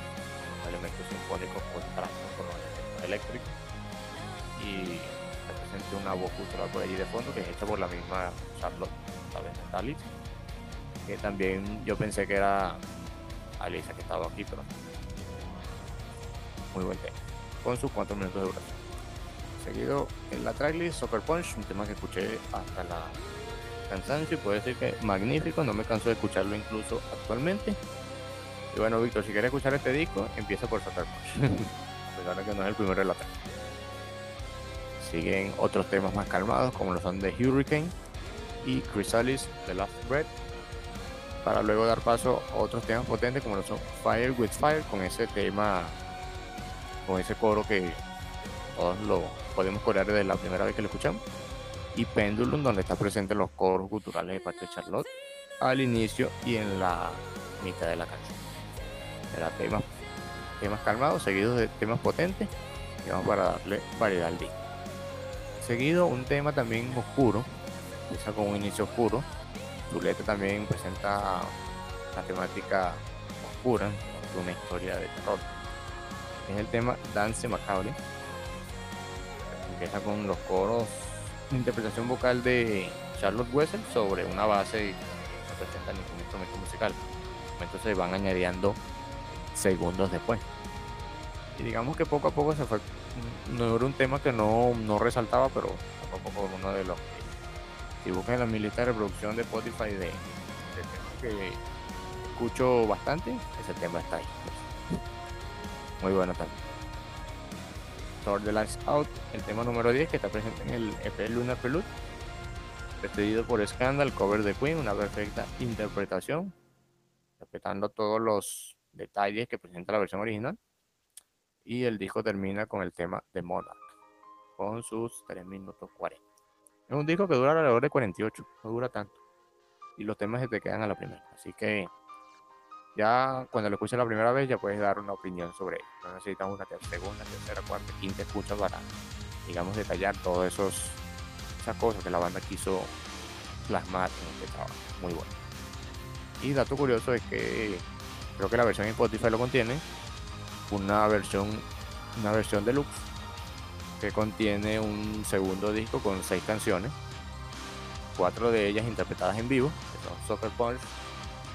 elementos sinfónicos contrastan con los elementos eléctricos y presenta una voz cultural por allí de fondo que es hecha por la misma Charlotte, ¿sabes? que también yo pensé que era Alisa que estaba aquí, pero muy buen tema con sus 4 minutos de duración. seguido en la tracklist Soccer Punch, un tema que escuché hasta la cansancio y puedo decir que magnífico, no me canso de escucharlo incluso actualmente. Y bueno, Víctor, si quieres escuchar este disco, empieza por Soccer Punch, a pesar de que no es el primero de la tracklist. Siguen otros temas más calmados, como lo son de Hurricane y Chrysalis, The Last Breath, para luego dar paso a otros temas potentes como lo son Fire with Fire, con ese tema, con ese coro que todos lo podemos corear desde la primera vez que lo escuchamos, y Pendulum, donde está presente los coros culturales de de Charlotte al inicio y en la mitad de la canción. Era temas, temas calmados, seguidos de temas potentes, y vamos para darle variedad al disco. Seguido un tema también oscuro, empieza con un inicio oscuro. Zuleta también presenta una temática oscura, una historia de terror. Es el tema Dance Macabre. Empieza con los coros interpretación vocal de Charlotte Wessel sobre una base que no presenta ningún instrumento musical. Entonces van añadiendo segundos después. Y digamos que poco a poco se fue no era un tema que no, no resaltaba, pero poco a poco uno de los si buscan la lista de reproducción de Spotify de, de que escucho bastante, ese tema está ahí. Muy bueno también. Thor the Lights Out, el tema número 10 que está presente en el EP Lunar Prelude, despedido por Scandal, cover de Queen, una perfecta interpretación, respetando todos los detalles que presenta la versión original y el disco termina con el tema de Monarch, con sus 3 minutos 40. Es un disco que dura alrededor de 48, no dura tanto. Y los temas se te quedan a la primera. Así que ya cuando lo escuches la primera vez ya puedes dar una opinión sobre él. No necesitas una segunda, tercera, cuarta, quinta escucha para, digamos, detallar todas esas cosas que la banda quiso plasmar en este trabajo. Muy bueno. Y dato curioso es que creo que la versión en Spotify lo contiene, una versión, una versión deluxe que contiene un segundo disco con seis canciones, cuatro de ellas interpretadas en vivo, que son Soccer Punch,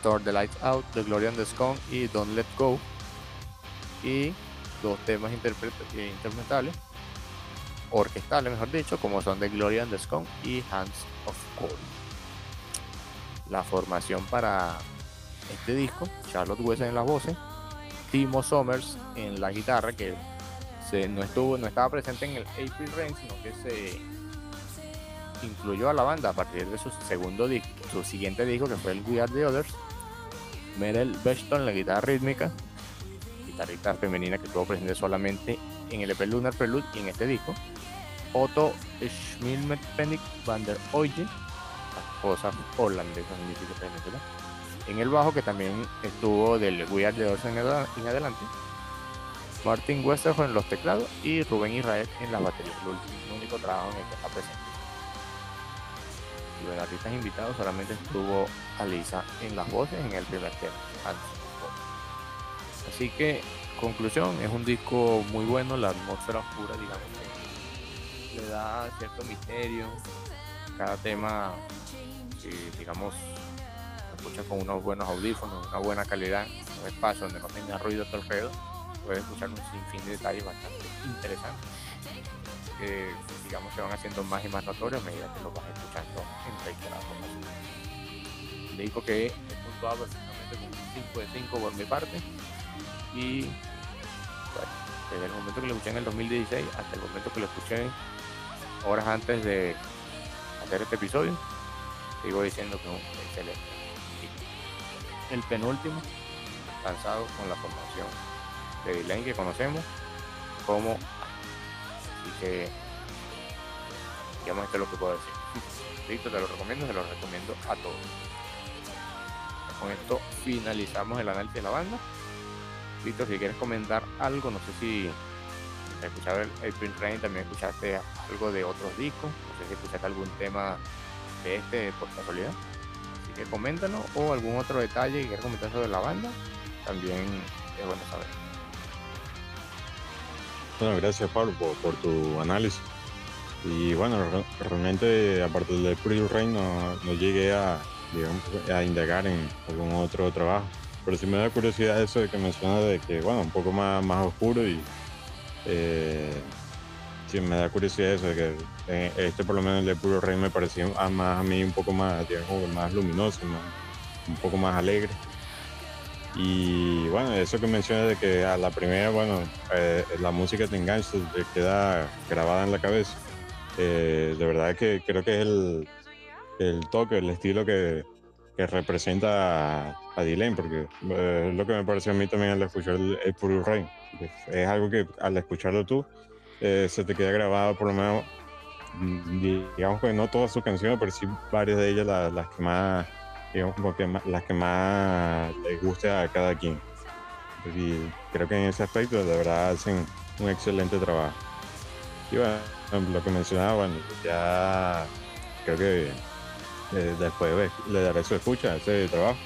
Thor the Lights Out, The Glory and the Scone y Don't Let Go, y dos temas interpretales, orquestales mejor dicho, como son The Glory and the Scone y Hands of Gold. La formación para este disco, Charlotte West en las voces, Timo Somers en la guitarra, que no, estuvo, no estaba presente en el April Rain, sino que se incluyó a la banda a partir de su segundo disco, su siguiente disco, que fue el We Are the Others. Merel Beston en la guitarra rítmica, guitarrista femenina que estuvo presente solamente en el EP Lunar Prelude y en este disco. Otto Schmilmet-Pennick van der Oye, esposa holandesa, en el bajo, que también estuvo del We Are the en adelante. Martin Westerhoff en los teclados y Rubén Israel en las baterías, el, único trabajo en el que está presente. Y los artistas invitados solamente estuvo Alisa en las voces en el primer tema. Así que, conclusión, es un disco muy bueno, la atmósfera oscura, digamos, que le da cierto misterio. Cada tema, digamos, escucha con unos buenos audífonos, una buena calidad, un espacio donde no tenga ruido torpedo, puedes escuchar un sinfín de detalles bastante interesantes digamos se van haciendo más y más notorios a medida que lo vas escuchando en reiteradas ocasiones. Le digo que es puntuado perfectamente con un 5 de 5 por mi parte y bueno, desde el momento que lo escuché en el 2016 hasta el momento que lo escuché horas antes de hacer este episodio, sigo diciendo que es un excelente el penúltimo, lanzado con la formación de Dylan que conocemos como así que digamos esto es lo que puedo decir. Listo te lo recomiendo se lo recomiendo a todos. Con esto finalizamos el análisis de la banda. Listo si quieres comentar algo no sé si escuchado el, el print rain también escuchaste algo de otros discos no sé si escuchaste algún tema de este por casualidad. Que coméntanos o algún otro detalle que quieras comentar sobre la banda, también es bueno saber. Bueno, gracias Pablo por, tu análisis. Y bueno, realmente aparte del Pretty Rain no, llegué a, indagar en algún otro trabajo. Pero sí me da curiosidad eso de que menciona de que, bueno, un poco más, oscuro y eh, sí, me da curiosidad eso, de que eh, este por lo menos el de Puro Rey me pareció a, más, a mí un poco más, digamos, más luminoso, más, un poco más alegre. Y bueno, eso que mencionas de que a la primera, bueno, eh, la música te engancha, te queda grabada en la cabeza. Eh, de verdad que creo que es el, el toque, el estilo que, que representa a, a Dylan, porque eh, es lo que me pareció a mí también al escuchar el, el Puro Rey. Es algo que al escucharlo tú, eh, se te queda grabado por lo menos, mm, digamos que no todas sus canciones, pero sí varias de ellas la- las que más, digamos las que más les guste a cada quien. Y creo que en ese aspecto de verdad hacen un excelente trabajo. Y bueno, lo que mencionaba, bueno, ya creo que eh, después le daré su escucha a ese trabajo.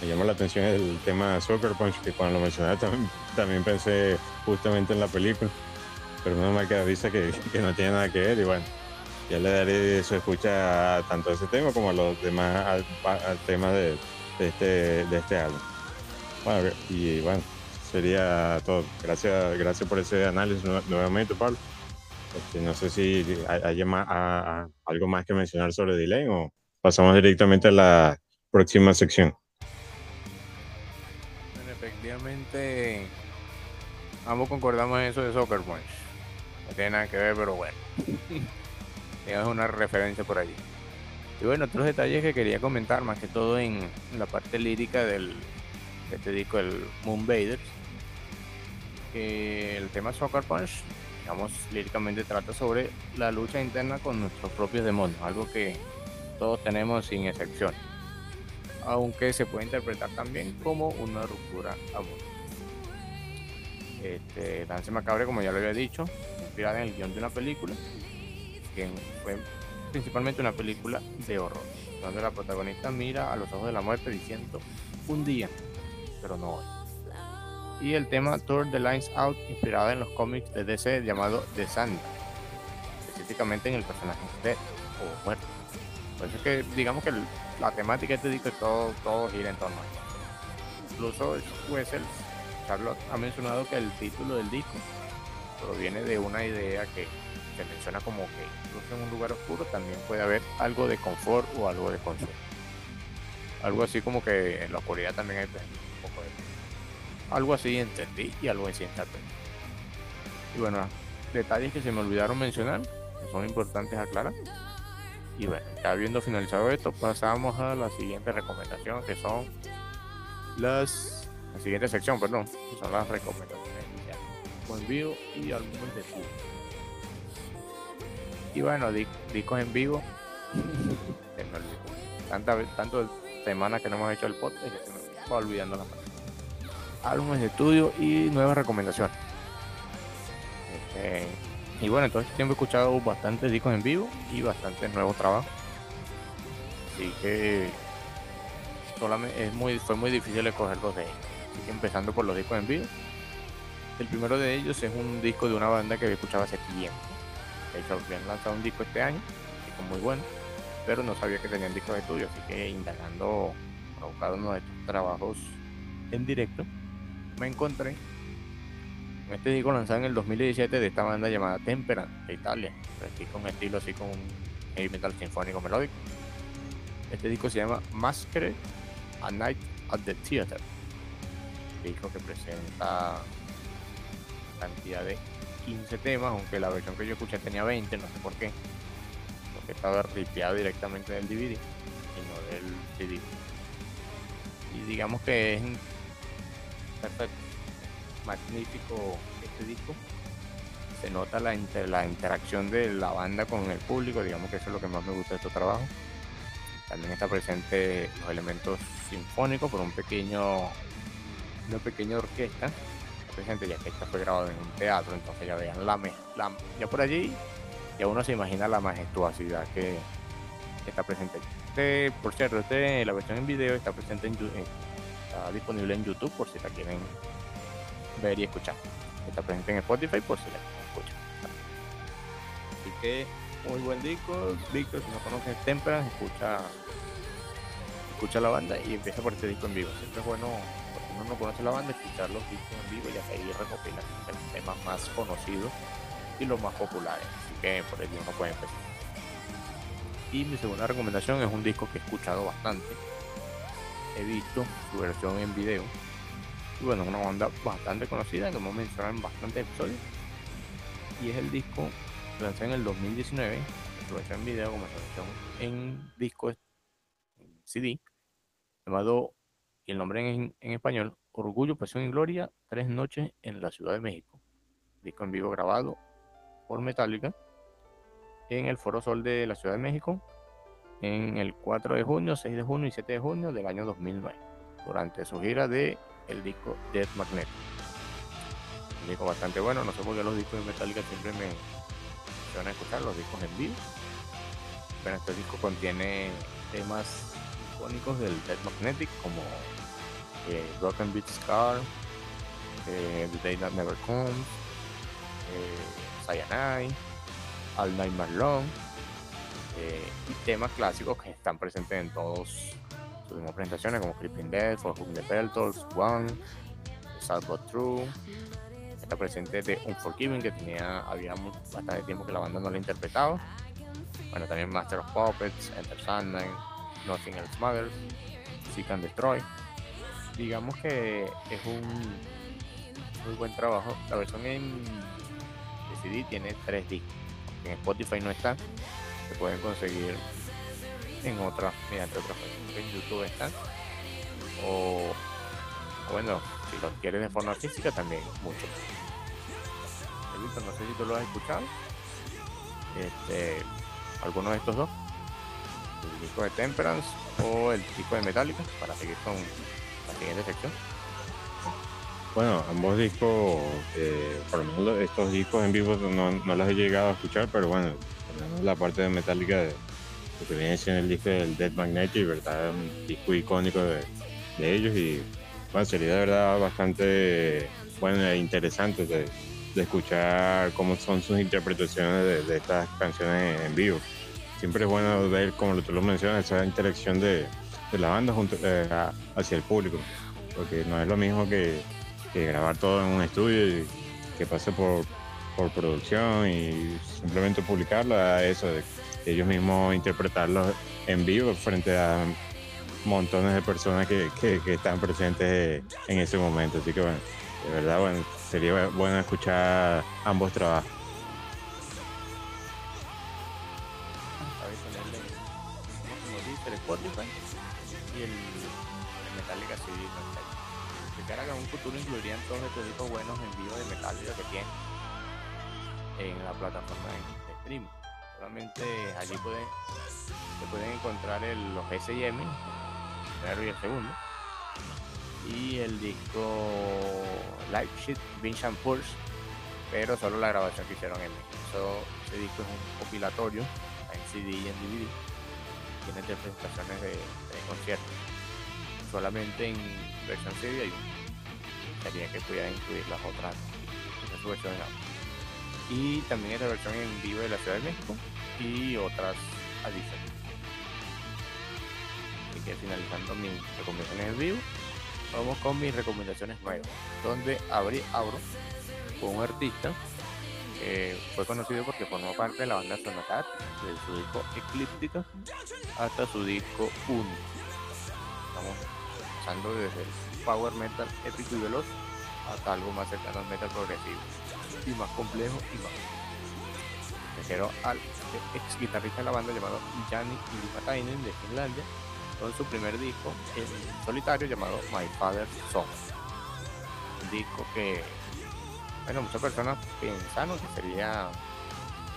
Me llamó la atención el tema Soccer Punch, que cuando lo mencionaba también, pensé justamente en la película, pero menos mal que avisa que, que no tiene nada que ver y bueno, ya le daré su escucha a tanto a ese tema como a los demás al, al tema de, de este, de este álbum. Bueno, y bueno, sería todo. Gracias, gracias por ese análisis nue- nuevamente, Pablo. Este, no sé si hay, hay más- a- a- algo más que mencionar sobre Delay o pasamos directamente a la próxima sección. Bueno, efectivamente, ambos concordamos en eso de Soccer Punch. No tiene nada que ver, pero bueno. es una referencia por allí. Y bueno, otros detalles que quería comentar, más que todo en la parte lírica del, de este disco, el Moonbaders. Que el tema Soccer Punch, digamos, líricamente trata sobre la lucha interna con nuestros propios demonios, algo que todos tenemos sin excepción aunque se puede interpretar también como una ruptura amorosa. Este, Dance Macabre, como ya lo había dicho, inspirada en el guion de una película, fue principalmente una película de horror, donde la protagonista mira a los ojos de la muerte diciendo un día, pero no hoy. Y el tema Tour the Lines Out, inspirada en los cómics de DC llamado The Sand, específicamente en el personaje Dead o muerto. Por eso es que digamos que la temática de este disco todo, todo gira en torno a eso. Incluso Wessel, Charlotte ha mencionado que el título del disco proviene de una idea que se menciona como que incluso en un lugar oscuro también puede haber algo de confort o algo de consuelo. Algo así como que en la oscuridad también hay pues, un poco de... Algo así entendí y algo así interpreté. Y bueno, detalles que se me olvidaron mencionar, que son importantes aclarar. Y bueno, ya habiendo finalizado esto, pasamos a la siguiente recomendación, que son las... La siguiente sección, perdón, que son las recomendaciones iniciales. En vivo y álbumes de. Y bueno, di- discos en vivo. se me. Tanta, que no hemos hecho el podcast que se me va olvidando la parte. Álbumes de estudio y nuevas recomendaciones. Este, y bueno, entonces tiempo he escuchado bastantes discos en vivo y bastantes nuevos trabajos. Así que solamente es muy, fue muy difícil escoger dos de ellos. Así que empezando por los discos en vivo. El primero de ellos es un disco de una banda que había escuchado hace tiempo. De hecho, habían lanzado un disco este año, un disco muy bueno, pero no sabía que tenían discos de estudio, así que indagando, para buscar uno de estos trabajos en directo, me encontré con este disco lanzado en el 2017 de esta banda llamada Tempera de Italia. Aquí con estilo así con un heavy metal sinfónico melódico. Este disco se llama Masquerade A Night at the Theater. Disco que presenta cantidad de 15 temas, aunque la versión que yo escuché tenía 20, no sé por qué. Porque estaba ripeado directamente del DVD y no del CD. Y digamos que es perfecto, magnífico este disco. Se nota la interacción de la banda con el público, digamos que eso es lo que más me gusta de este trabajo. También está presente los elementos sinfónicos por un pequeño, una pequeña orquesta presente, ya que esta fue grabada en un teatro, entonces ya vean la, la- ya por allí, ya uno se imagina la majestuosidad que está presente. Este, por cierto, este, la versión en video está presente en, está disponible en YouTube por si la quieren ver y escuchar. Está presente en Spotify por si la quieren escuchar. Así que muy buen disco, Víctor, si no conoces Temperance, escucha escucha la banda y empieza por este disco en vivo. Siempre es bueno, uno no conoce la banda, escuchar los discos en vivo y así recopilan los temas más conocidos y los más populares. Así que por ahí uno puede empezar. Y mi segunda recomendación es un disco que he escuchado bastante. He visto su versión en video. Y bueno, una banda bastante conocida que hemos mencionado en bastantes episodios. Y es el disco lanzado en el 2019. Su versión en video como su versión en disco CD. Llamado, y el nombre en, español, Orgullo, Pasión y Gloria, Tres Noches en la Ciudad de México. Disco en vivo grabado por Metallica en el Foro Sol de la Ciudad de México en el 4 de junio, 6 de junio y 7 de junio del año 2009, durante su gira de el disco Death Magnet. Un disco bastante bueno, no sé por qué los discos de Metallica siempre me, van a escuchar, los discos en vivo. Pero este disco contiene temas icónicos del Death Magnetic como eh, Broken Beat Scar, eh, The Day That Never Comes, eh, Cyanide, All Night Long eh, y temas clásicos que están presentes en todos sus mismas presentaciones como Creeping Death, For Whom the One, Sad But True. Está presente de Unforgiven que tenía, había bastante tiempo que la banda no la interpretaba. Bueno, también Master of Puppets, Enter Sandman, Nothing Else Matters, Seek and Destroy. Digamos que es un muy buen trabajo. La versión en CD tiene tres discos en Spotify no están, se pueden conseguir en otras, mediante otras en YouTube están. O, bueno, si lo quieres de forma física también mucho. no sé si tú lo has escuchado. Este, alguno de estos dos. El disco de Temperance o el disco de Metallica para seguir con siguiente sección. Bueno, ambos discos, eh, por lo menos estos discos en vivo no, no, los he llegado a escuchar, pero bueno, la parte de Metallica de lo que viene siendo el disco del Dead Magnetic, ¿verdad? Un disco icónico de, ellos y bueno, sería de verdad bastante bueno e interesante de, escuchar cómo son sus interpretaciones de, estas canciones en vivo. Siempre es bueno ver, como tú lo mencionas, esa interacción de, la banda junto, eh, hacia el público, porque no es lo mismo que grabar todo en un estudio y que pase por, por producción y simplemente publicarlo a eso, de ellos mismos interpretarlo en vivo frente a montones de personas que, que, están presentes en ese momento. Así que bueno, de verdad bueno, sería bueno escuchar ambos trabajos. Que en un futuro incluirían todos estos discos buenos en vivo de Metallica que tiene en la plataforma de, streaming. Solamente allí pueden, se pueden encontrar el, los S&M, el primero y el segundo, y el disco Live Shit, Vincent Pulse, pero solo la grabación que hicieron en Eso, ese disco es un compilatorio en CD y en DVD. Tiene tres presentaciones de, de conciertos. Solamente en versión CD hay que pudiera incluir las otras su versión en Y también esta versión en vivo de la Ciudad de México y otras adicionales. Así que finalizando mis recomendaciones en vivo, vamos con mis recomendaciones nuevas, donde abrí, abro con un artista que fue conocido porque formó parte de la banda Sonatat, de su disco Eclíptica hasta su disco 1. Estamos pasando desde el power metal épico y veloz hasta algo más cercano al metal progresivo y más complejo y más. Refiero al ex guitarrista de la banda llamado Jani Ilipatainen de Finlandia con su primer disco en solitario llamado My Father's Song. Un disco que, bueno, muchas personas pensaron que sería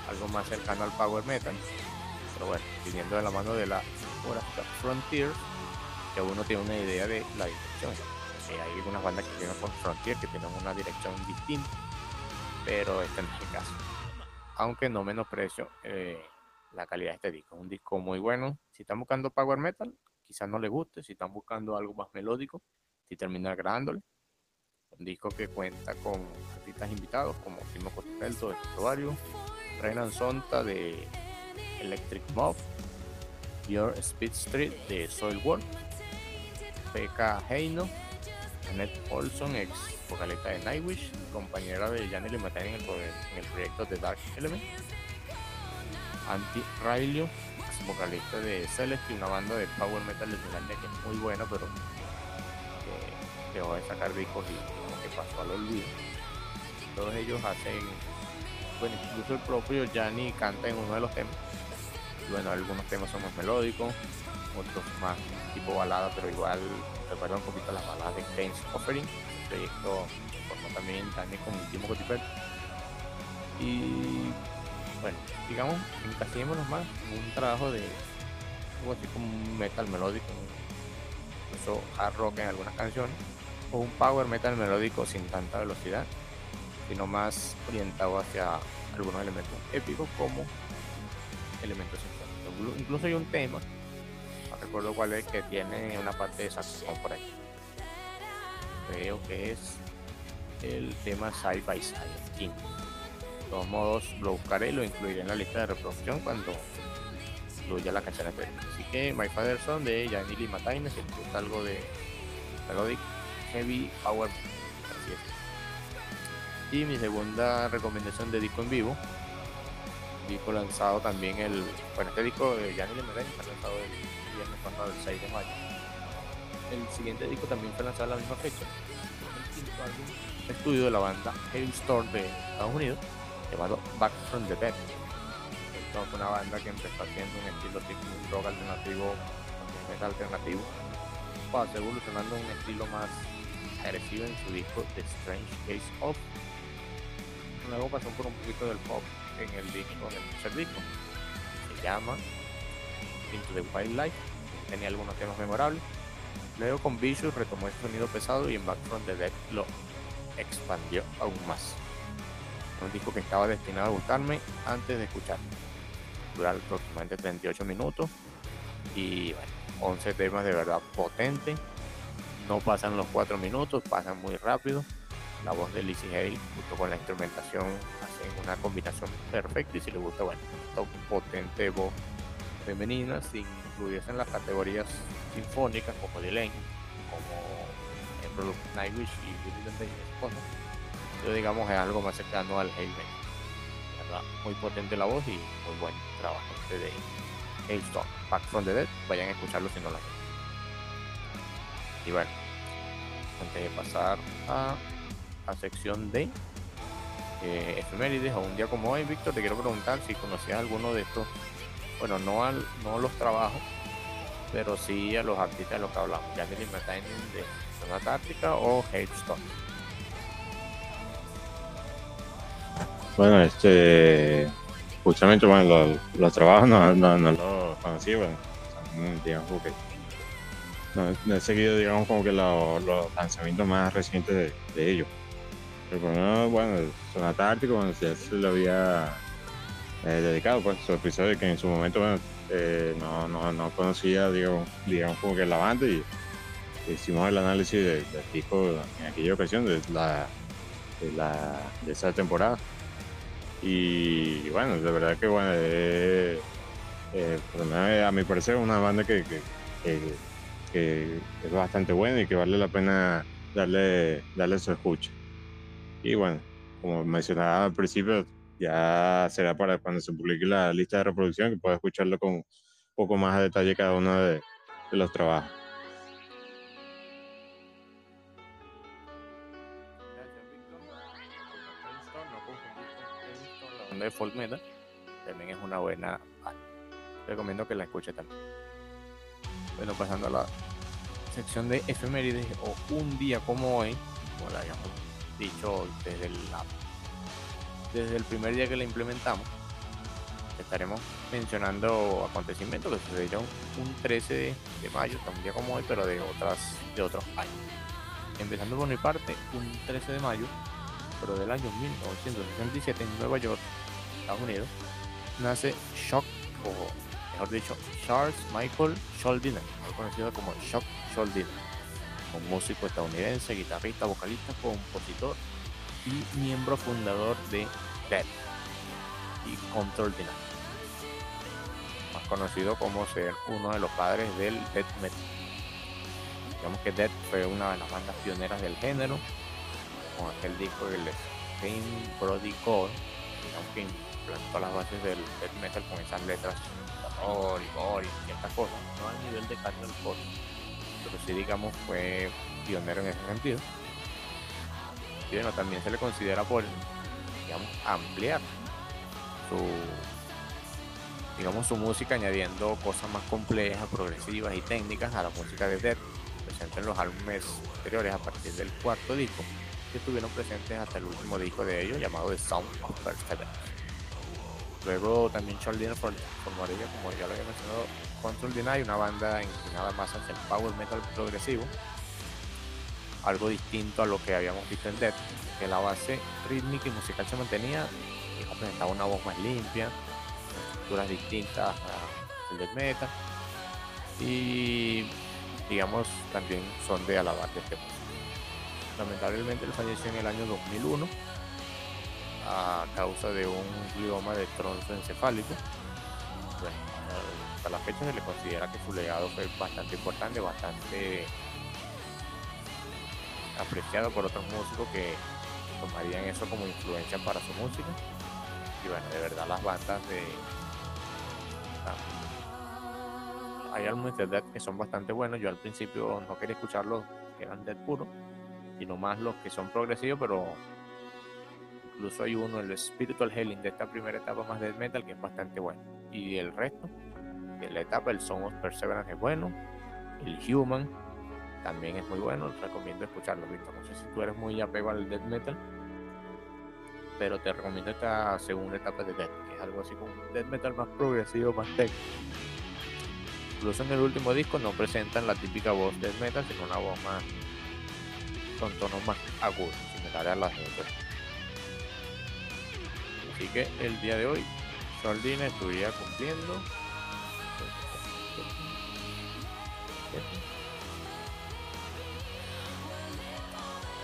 algo más cercano al power metal, pero bueno, viniendo de la mano de la Frontier, que uno tiene una idea de la dirección hay algunas bandas que tienen con Frontier que tienen una dirección distinta, pero este no es el caso. Aunque no menosprecio eh, la calidad de este disco. Un disco muy bueno. Si están buscando power metal, quizás no les guste. Si están buscando algo más melódico, si termina agradándole. Un disco que cuenta con artistas invitados como Timo Costello de Vestuario, Renan Sonta de Electric Mob, Your Speed Street de Soil World, PK Heino Annette Olson, ex vocalista de Nightwish, compañera de Janelle Lee en en el proyecto de Dark Element. Anti Railio, ex vocalista de Celeste, una banda de power metal de Finlandia que es muy buena, pero que dejó de sacar discos y como que pasó al olvido. Todos ellos hacen, bueno, incluso el propio Gianni canta en uno de los temas. Bueno, algunos temas son más melódicos, otros más tipo balada, pero igual recuerda un poquito las baladas de Games Offering, proyecto formó también también con Timo Cotiper. Y bueno, digamos, encasillemos más un trabajo de algo así como un metal melódico, incluso hard rock en algunas canciones, o un power metal melódico sin tanta velocidad, sino más orientado hacia algunos elementos épicos como elementos sinfónicos. Incluso hay un tema recuerdo cuál es, que tiene una parte de saxofón por ahí. Creo que es el tema Side by Side, De todos modos, lo buscaré y lo incluiré en la lista de reproducción cuando incluya la canción anterior. Así que My Father Son de Janili Mataines, si gusta algo de melodic heavy power. Y mi segunda recomendación de disco en vivo, disco lanzado también el, bueno, este disco de Janili Mataines está lanzado el el 6 de mayo. El siguiente disco también fue lanzado a la misma fecha. El estudio de la banda Hailstorm de Estados Unidos, llamado Back from the Dead. Esto una banda que empezó haciendo un estilo tipo rock alternativo, metal alternativo, para evolucionando un estilo más agresivo en su disco The Strange Case of. Luego pasó por un poquito del pop en el disco, en el tercer disco. Se llama Into the Wildlife tenía algunos temas memorables. Luego con Vicious retomó el sonido pesado y en Back from the Dead lo expandió aún más. Un disco que estaba destinado a gustarme antes de escucharlo. Dura aproximadamente 38 minutos y 11 temas de verdad potentes. No pasan los 4 minutos, pasan muy rápido. La voz de Lizzie Hale junto con la instrumentación hacen una combinación perfecta y si le gusta, bueno, un potente voz femenina sin incluirse las categorías sinfónicas como Delane, como Nightwish y Billy. Yo digamos es algo más cercano al heavy Muy potente la voz y muy buen trabajo de Hailstorm. Back from the Dead, vayan a escucharlo si no la ven. Y bueno, antes de pasar a la sección de eh, efemérides o un día como hoy, Víctor, te quiero preguntar si conocías alguno de estos bueno, no, al, no los trabajos, pero sí a los artistas de los que hablamos, ya que de Zona Táctica o Headstone. Bueno, este, justamente bueno, los, trabajos no, no, no los conocí, bueno, digamos que no, he seguido, digamos, como que los, lanzamientos más recientes de, ellos. Pero bueno, bueno, Zona Táctica, bueno, ya se lo había eh, dedicado pues su episodio que en su momento eh, no, no, no, conocía digamos, digamos como que la banda y hicimos el análisis del disco en aquella ocasión de de, la, de esa temporada. Y bueno de verdad que bueno eh, a mi parecer es una banda que, que, que, es bastante buena y que vale la pena darle darle su escucha. Y bueno como mencionaba al principio ya será para cuando se publique la lista de reproducción que pueda escucharlo con un poco más de detalle cada uno de, los trabajos. De folk metal también es una buena Recomiendo que la escuche también. Bueno, pasando a la sección de efemérides o un día como hoy, como la habíamos dicho desde la desde el primer día que la implementamos, estaremos mencionando acontecimientos que sucedieron un 13 de, mayo, un día como hoy, pero de otras de otros años. Empezando por mi parte, un 13 de mayo, pero del año 1967 en Nueva York, Estados Unidos, nace Shock, o mejor dicho, Charles Michael Schuldiner, conocido como Shock Schuldiner, un músico estadounidense, guitarrista, vocalista, compositor y miembro fundador de Dead y Control Dynamics, más conocido como ser uno de los padres del death metal. Digamos que Dead fue una de las bandas pioneras del género, con aquel disco del Steam Brody Core, digamos que implantó las bases del death metal con esas letras horror y gore y cosas, no al nivel de Carnival Core, pero sí digamos fue pionero en ese sentido. Y bueno, también se le considera por, digamos, ampliar su digamos su música añadiendo cosas más complejas, progresivas y técnicas a la música de Dead, presente en los álbumes anteriores a partir del cuarto disco, que estuvieron presentes hasta el último disco de ellos llamado The Sound of Perseverance. Luego también Charles Diner formaría, como ya lo había mencionado, Control Deny, una banda inclinada más hacia el power metal progresivo, algo distinto a lo que habíamos visto en Dead, que la base rítmica y musical se mantenía y presentaba una voz más limpia, estructuras distintas al death metal y digamos también son de alabar de este músico. Lamentablemente él falleció en el año 2001 a causa de un glioma de tronzo encefálico. Bueno, hasta la fecha se le considera que su legado fue bastante importante, bastante apreciado por otros músicos que tomarían eso como influencia para su música. Y bueno, de verdad las bandas de... hay álbumes de Dead que son bastante buenos. Yo al principio no quería escucharlos que eran Dead puro, sino más los que son progresivos, pero incluso hay uno, el Spiritual Healing de esta primera etapa más Death Metal, que es bastante bueno. Y el resto de la etapa, el Song of Perseverance es bueno, el Human también es muy bueno, recomiendo escucharlo, Víctor. No sé si tú eres muy apego al death metal, pero te recomiendo esta segunda etapa de death, que es algo así como un death metal más progresivo, más técnico. Incluso en el último disco no presentan la típica voz death metal, sino una voz más con tonos más agudos, similar a la gente. Así que el día de hoy, Soldina estuviera cumpliendo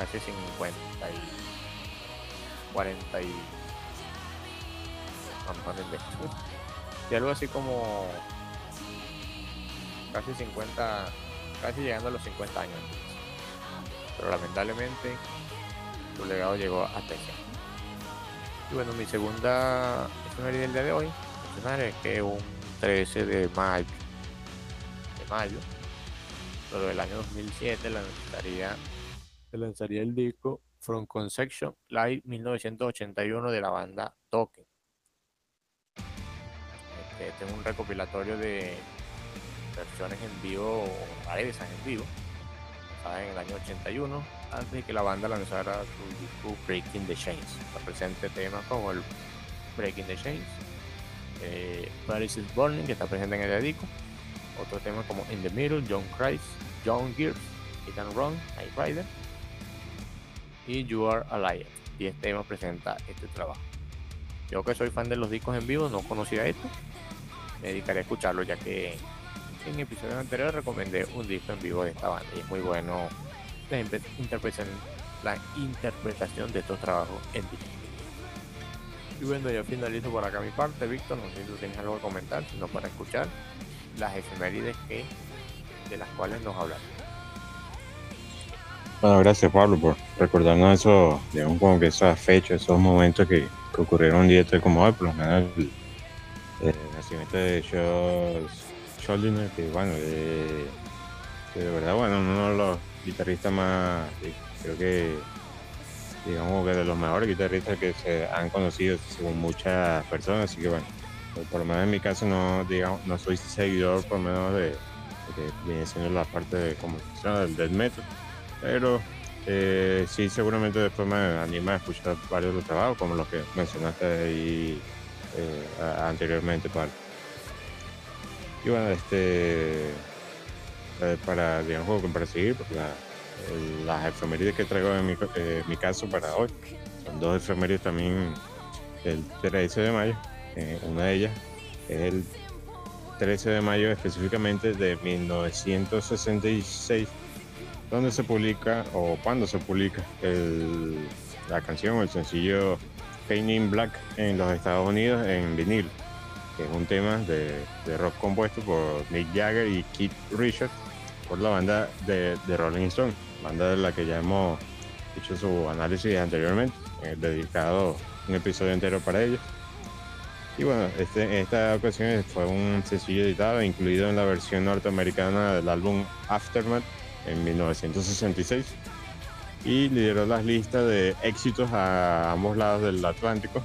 casi 50 y 40 y y algo así como casi 50 casi llegando a los 50 años. Pero lamentablemente su legado llegó hasta aquí y bueno mi segunda efeméride del día de hoy es que un 13 de mayo de mayo pero del año 2007 lanzaría se lanzaría el disco From Conception Live 1981 de la banda Token. Este, este, es un recopilatorio de versiones en vivo, varias en vivo, en el año 81, antes de que la banda lanzara su disco Breaking the Chains. presente temas como el Breaking the Chains, eh, Paris is Burning, que está presente en el disco, otro tema como In the Middle, John Christ, John Gears, and Run, Night Rider, y You Are Alive. Y este tema presenta este trabajo. Yo que soy fan de los discos en vivo, no conocía esto. Me dedicaré a escucharlo ya que en episodios anteriores recomendé un disco en vivo de esta banda y es muy bueno la interpretación, la interpretación de estos trabajos en vivo. Y bueno, ya finalizo por acá mi parte, Víctor. No sé si tú tienes algo que comentar, sino para escuchar las efemérides que, de las cuales nos hablamos. Bueno, gracias Pablo por recordarnos eso, digamos como que esas fechas, esos momentos que, ocurrieron un día como hoy, por lo menos el, nacimiento de Charles que bueno, de, verdad, bueno, uno de los guitarristas más, creo que, digamos que de los mejores guitarristas que se han conocido según muchas personas, así que bueno, por lo menos en mi caso no, digamos, no soy seguidor por lo menos de, que viene siendo la parte de como del death metal pero eh, sí, seguramente después me anima a escuchar varios de los trabajos, como los que mencionaste ahí eh, anteriormente, Pablo. Y bueno, este, eh, para, digamos, para seguir, pues las efemérides que traigo en mi, caso para hoy son dos efemérides también el 13 de mayo. una de ellas es el 13 de mayo específicamente de 1966 donde se publica o cuando se publica la canción el sencillo Painting Black en los Estados Unidos en vinil, que es un tema de, rock compuesto por Mick Jagger y Keith Richards, por la banda de, Rolling Stone, banda de la que ya hemos hecho su análisis anteriormente, eh, dedicado un episodio entero para ellos. Y bueno, este, esta ocasión fue un sencillo editado, incluido en la versión norteamericana del álbum Aftermath en 1966 y lideró las listas de éxitos a ambos lados del Atlántico.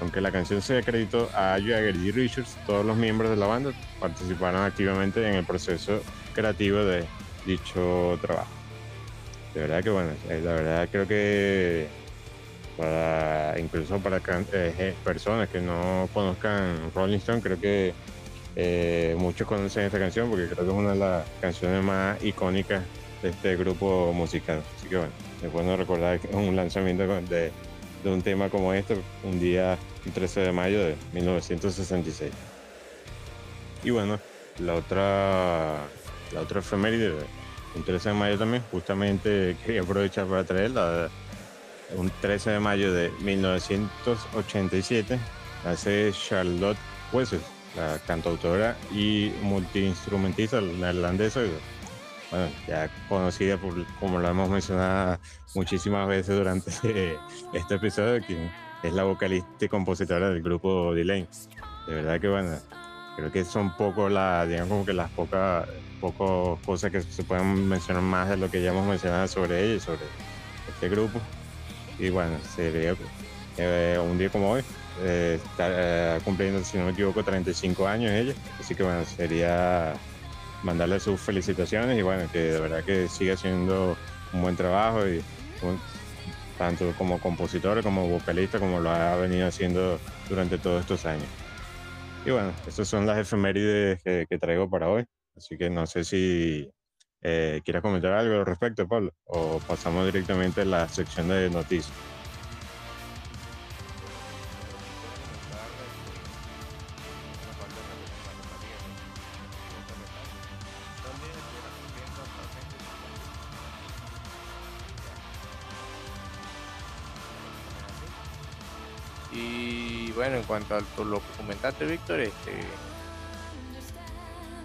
Aunque la canción se acreditó a Jagger y Richards, todos los miembros de la banda participaron activamente en el proceso creativo de dicho trabajo. De verdad que bueno, eh, la verdad creo que para incluso para eh, personas que no conozcan Rolling Stone, creo que eh, muchos conocen esta canción porque creo que es una de las canciones más icónicas de este grupo musical. Así que bueno, es bueno recordar que es un lanzamiento de, un tema como este, un día el 13 de mayo de 1966. Y bueno, la otra, la otra efeméride, un 13 de mayo también, justamente quería aprovechar para traerla un 13 de mayo de 1987 hace Charlotte Wessels, la cantautora y multiinstrumentista neerlandesa, bueno, ya conocida por, como lo hemos mencionado muchísimas veces durante este episodio, que es la vocalista y compositora del grupo Delane. De verdad que bueno, creo que son poco las, digamos como que las pocas pocas cosas que se pueden mencionar más de lo que ya hemos mencionado sobre ella y sobre este grupo. Y bueno, sería eh, un día como hoy, eh, está eh, cumpliendo, si no me equivoco, 35 años ella. Así que bueno, sería mandarle sus felicitaciones y bueno, que de verdad que sigue haciendo un buen trabajo y tanto como compositor como vocalista como lo ha venido haciendo durante todos estos años. Y bueno, estas son las efemérides que, que traigo para hoy. Así que no sé si eh, ¿Quieres comentar algo al respecto, Pablo? ¿O pasamos directamente a la sección de noticias? En cuanto a lo que comentaste, Víctor, este,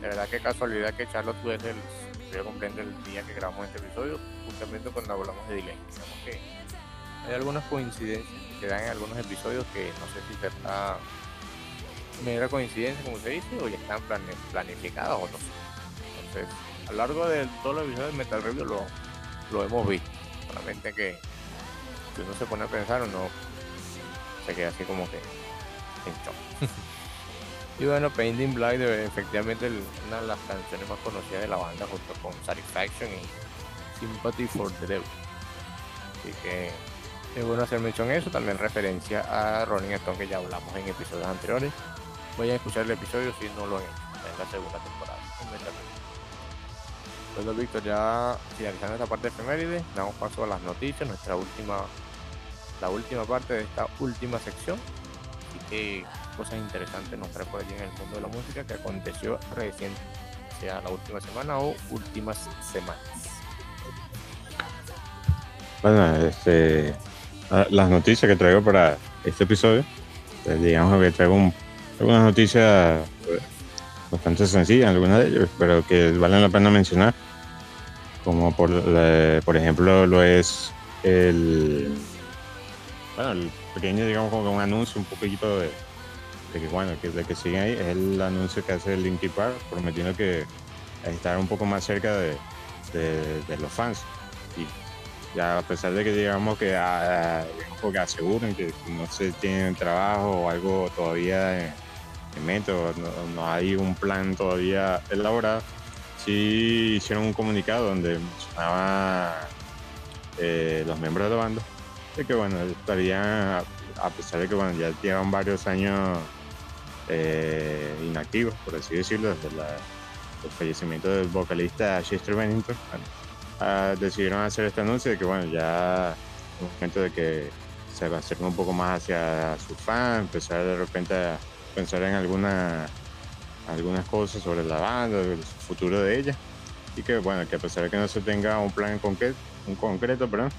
de verdad que casualidad que Charlotte ser el yo comprendo el día que grabamos este episodio, justamente cuando hablamos de delay. Digamos hay algunas coincidencias que dan en algunos episodios que no sé si será mera coincidencia, como se dice, o ya están planificadas o no. Entonces, a lo largo de todos los episodios de Metal Review lo, hemos visto. Solamente que si uno se pone a pensar, uno se queda así como que Y bueno, Painting Blind efectivamente una de las canciones más conocidas de la banda junto con Satisfaction y Sympathy for the Devil. Así que es bueno hacer mención a eso, también referencia a Rolling Stone que ya hablamos en episodios anteriores. Voy a escuchar el episodio si no lo han hecho, en la segunda temporada. Bueno, Víctor, ya finalizando esta parte de efemérides, damos paso a las noticias, nuestra última, la última parte de esta última sección. Que cosas interesantes nos trae por allí en el mundo de la música que aconteció recién, sea la última semana o últimas semanas. Bueno, este, ah, las noticias que traigo para este episodio, pues, digamos que traigo algunas noticias pues, bastante sencillas, algunas de ellas, pero que valen la pena mencionar, como por, por ejemplo lo es el, bueno, el pequeño, digamos, como un anuncio un poquito de, que bueno, de que siguen ahí, es el anuncio que hace Linkin Park prometiendo que estar un poco más cerca de, de, los fans. Y ya a pesar de que digamos que, a, que aseguren que no se tienen trabajo o algo todavía en, mente, o no, hay un plan todavía elaborado, sí hicieron un comunicado donde mencionaba eh, los miembros de la banda que bueno, estarían, a pesar de que bueno, ya llevan varios años eh, inactivos, por así decirlo, desde el fallecimiento del vocalista Chester Bennington, ah, decidieron hacer este anuncio de que bueno, ya es un momento de que se va a hacer un poco más hacia sus fans, empezar de repente a pensar en alguna, algunas cosas sobre la banda, el futuro de ella, y que bueno, que a pesar de que no se tenga un plan concreto, un concreto, perdón,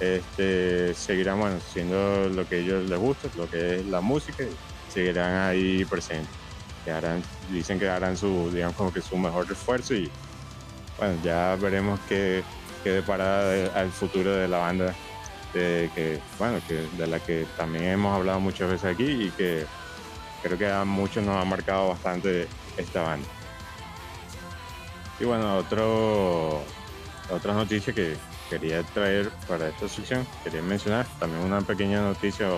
este, seguirán bueno, siendo lo que a ellos les gusta, lo que es la música seguirán ahí presentes. Que dicen que harán su, digamos, como que su mejor esfuerzo y bueno, ya veremos qué, qué depara al futuro de la banda, de, que, bueno, que, de la que también hemos hablado muchas veces aquí y que creo que a muchos nos ha marcado bastante esta banda. Y bueno, otro, otra noticia que quería traer para esta sección, quería mencionar también una pequeña noticia,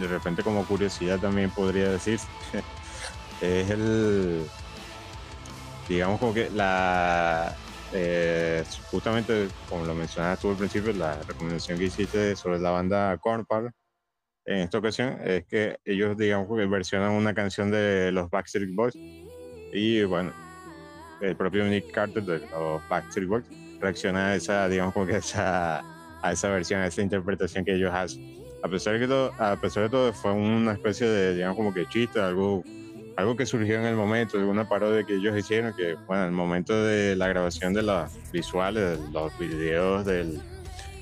de repente como curiosidad también podría decir, es el, digamos como que la, eh, justamente como lo mencionaste tú al principio, la recomendación que hiciste sobre la banda Cornpal, en esta ocasión es que ellos, digamos, que versionan una canción de los Backstreet Boys y bueno, el propio Nick Carter de los Backstreet Boys reacciona a esa, digamos, como que esa, a esa versión, a esa interpretación que ellos hacen. A pesar, que todo, a pesar de todo, fue una especie de, digamos, como que chiste, algo, algo que surgió en el momento, alguna parodia que ellos hicieron, que, bueno, en el momento de la grabación de los visuales, de los videos del,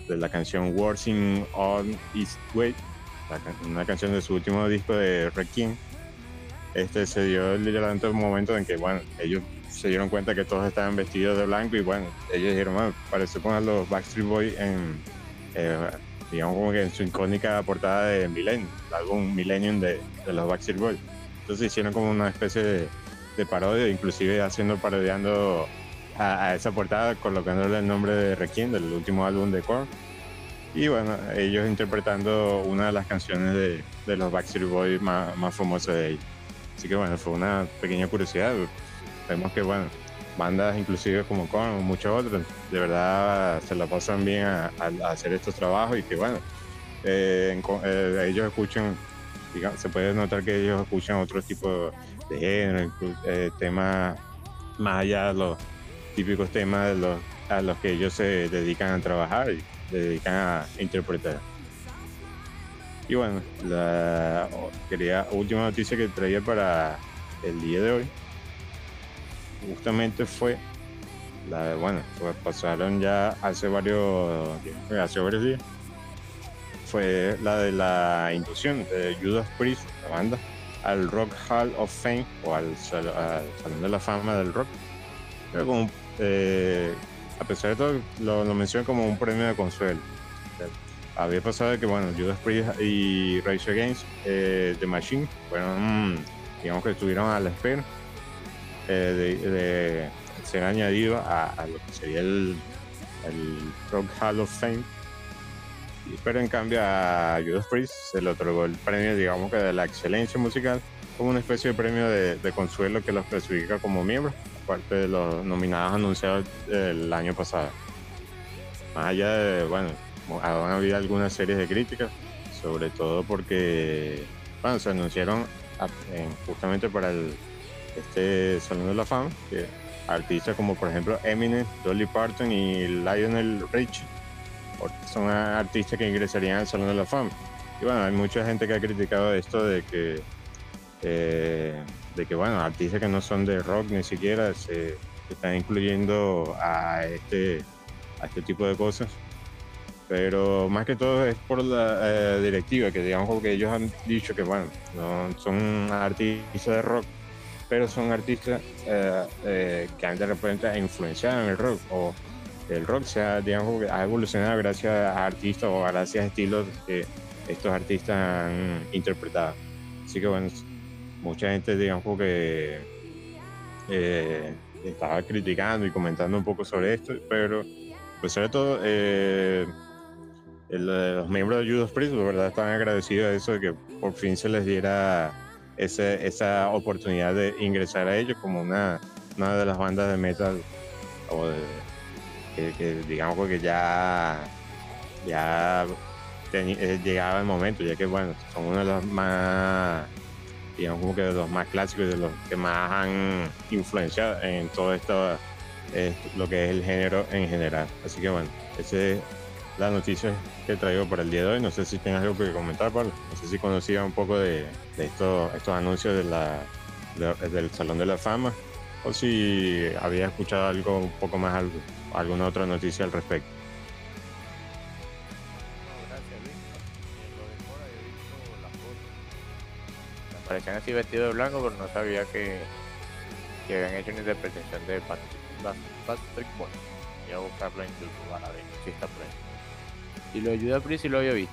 de la canción Working on East Way, una canción de su último disco de King, este se dio el momento en que, bueno, ellos se dieron cuenta que todos estaban vestidos de blanco y bueno, ellos dijeron, bueno, parece poner los Backstreet Boys en, eh, digamos como que en su icónica portada de Millennium, álbum Millennium de, de, los Backstreet Boys. Entonces hicieron como una especie de, de parodia, inclusive haciendo, parodiando a, esa portada, colocándole el nombre de Requiem, del último álbum de Korn. Y bueno, ellos interpretando una de las canciones de, de los Backstreet Boys más, más famosas de ellos. Así que bueno, fue una pequeña curiosidad. Vemos que bueno, bandas inclusive como con muchos otros, de verdad se la pasan bien a, hacer estos trabajos y que bueno, eh, eh, ellos escuchan, digamos, se puede notar que ellos escuchan otro tipo de género, eh, temas más allá de los típicos temas de los, a los que ellos se dedican a trabajar y se dedican a interpretar. Y bueno, la quería, última noticia que traía para el día de hoy justamente fue la bueno, pues pasaron ya hace varios, hace varios días. Fue la de la inducción de Judas Priest, la banda, al Rock Hall of Fame o al, Salón de la Fama del Rock. Pero como, eh, a pesar de todo, lo, lo como un premio de consuelo. Había pasado que, bueno, Judas Priest y Rage Against eh, The Machine fueron, digamos que estuvieron a la espera eh, de, ser añadido a, lo que sería el, Rock Hall of Fame. Pero en cambio a Judas Priest se le otorgó el premio, digamos que de la excelencia musical, como una especie de premio de, consuelo que los clasifica como miembros, aparte de los nominados anunciados el año pasado. Más allá de, bueno, han habido algunas series de críticas, sobre todo porque, bueno, se anunciaron justamente para el este Salón de la Fama, que artistas como por ejemplo Eminem, Dolly Parton y Lionel Richie son artistas que ingresarían al Salón de la Fama. Y bueno, hay mucha gente que ha criticado esto de que, eh, de que bueno, artistas que no son de rock ni siquiera se, están incluyendo a este, a este tipo de cosas. Pero más que todo es por la eh, directiva, que digamos que ellos han dicho que bueno, no son artistas de rock, pero son artistas eh, eh, que han de repente influenciado en el rock o el rock se ha, digamos, ha evolucionado gracias a artistas o gracias a estilos que estos artistas han interpretado. Así que bueno, mucha gente digamos que eh, estaba criticando y comentando un poco sobre esto, pero pues sobre todo los miembros de Judas Priest, de verdad, están agradecidos a eso de que por fin se les diera esa oportunidad de ingresar a ellos como una, una de las bandas de metal o que, digamos que ya, ya eh, llegaba el momento, ya que bueno, son uno de los más, digamos como que de los más clásicos y de los que más han influenciado en todo esto, lo que es el género en general. Así que bueno, ese es la noticia que traigo para el día de hoy. No sé si tienes algo que comentar, Pablo. No sé si conocía un poco de, estos, estos anuncios de la, del Salón de la Fama o si había escuchado algo un poco más, algo, alguna otra noticia al respecto. Parecían así vestidos de blanco, pero no sabía que, que habían hecho una interpretación de Patrick. Patrick Boy. Voy a buscarlo en YouTube para ver si está por ahí. Y lo ayuda a Pris y lo había visto.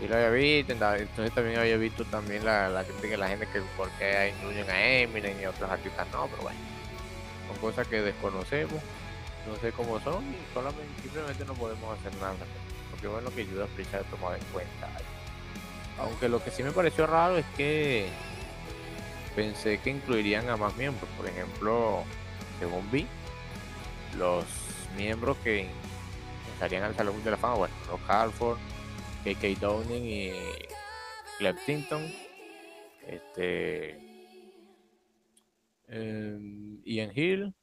Y lo había visto, entonces también había visto también la, la gente la gente que por qué incluyen a Eminem y otros artistas no, pero bueno. Son cosas que desconocemos, no sé cómo son y solamente simplemente no podemos hacer nada. Porque bueno que ayuda a Pris ha tomado en cuenta. Aunque lo que sí me pareció raro es que pensé que incluirían a más miembros. Por ejemplo, según vi, los miembros que estarían al Salón de la Fama, bueno, Rock Halford, KK Downing y Clef Tinton, este, em, Ian Hill,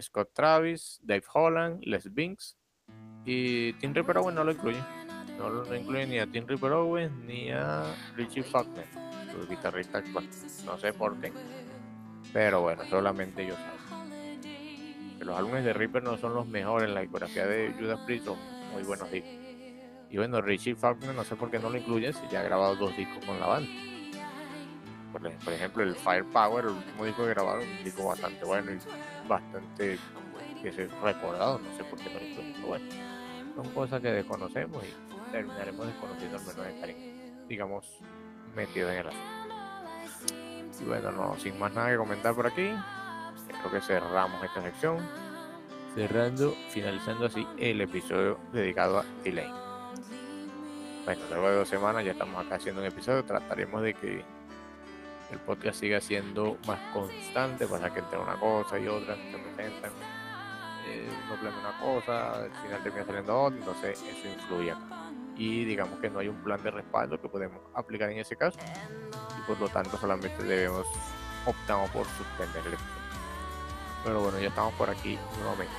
Scott Travis, Dave Holland, Les Binks y Tim Ripper Owens no lo incluye. No lo incluye ni a Tim Ripper Owens ni a Richie Faulkner, su guitarrista actual. No sé por qué. Pero bueno, solamente ellos saben los álbumes de Reaper no son los mejores en la discografía de Judas Priest, son muy buenos discos. Y bueno, Richie Faulkner no sé por qué no lo incluyen si ya ha grabado dos discos con la banda. Por, ejemplo, el Firepower, el último disco que grabaron, un disco bastante bueno y bastante que se recordado, no sé por qué no lo incluyen, bueno, son cosas que desconocemos y terminaremos desconociendo al menos estar, digamos, metidos en el asunto. Y bueno, no, sin más nada que comentar por aquí, creo que cerramos esta sección. Cerrando, finalizando así el episodio dedicado a Delay. Bueno, luego de dos semanas ya estamos acá haciendo un episodio. Trataremos de que el podcast siga siendo más constante para que entre una cosa y otra se presentan. Eh, uno una cosa, al final termina saliendo otra, entonces eso influye Y digamos que no hay un plan de respaldo que podemos aplicar en ese caso. Y por lo tanto solamente debemos optamos por suspender el episodio. Pero bueno, ya estamos por aquí nuevamente.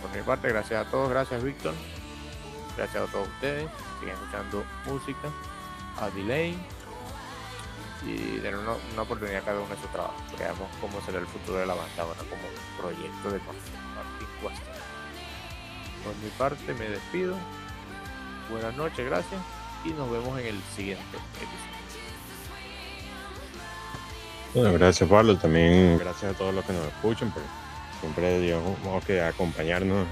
Por mi parte, gracias a todos, gracias Víctor. Gracias a todos ustedes. Siguen escuchando música, a delay y tener una, oportunidad cada uno de su trabajo. Veamos cómo será el futuro de la banda ahora como proyecto de Martín Por mi parte, me despido. Buenas noches, gracias y nos vemos en el siguiente episodio. Bueno, gracias Pablo, también gracias a todos los que nos escuchan, por siempre digamos que acompañarnos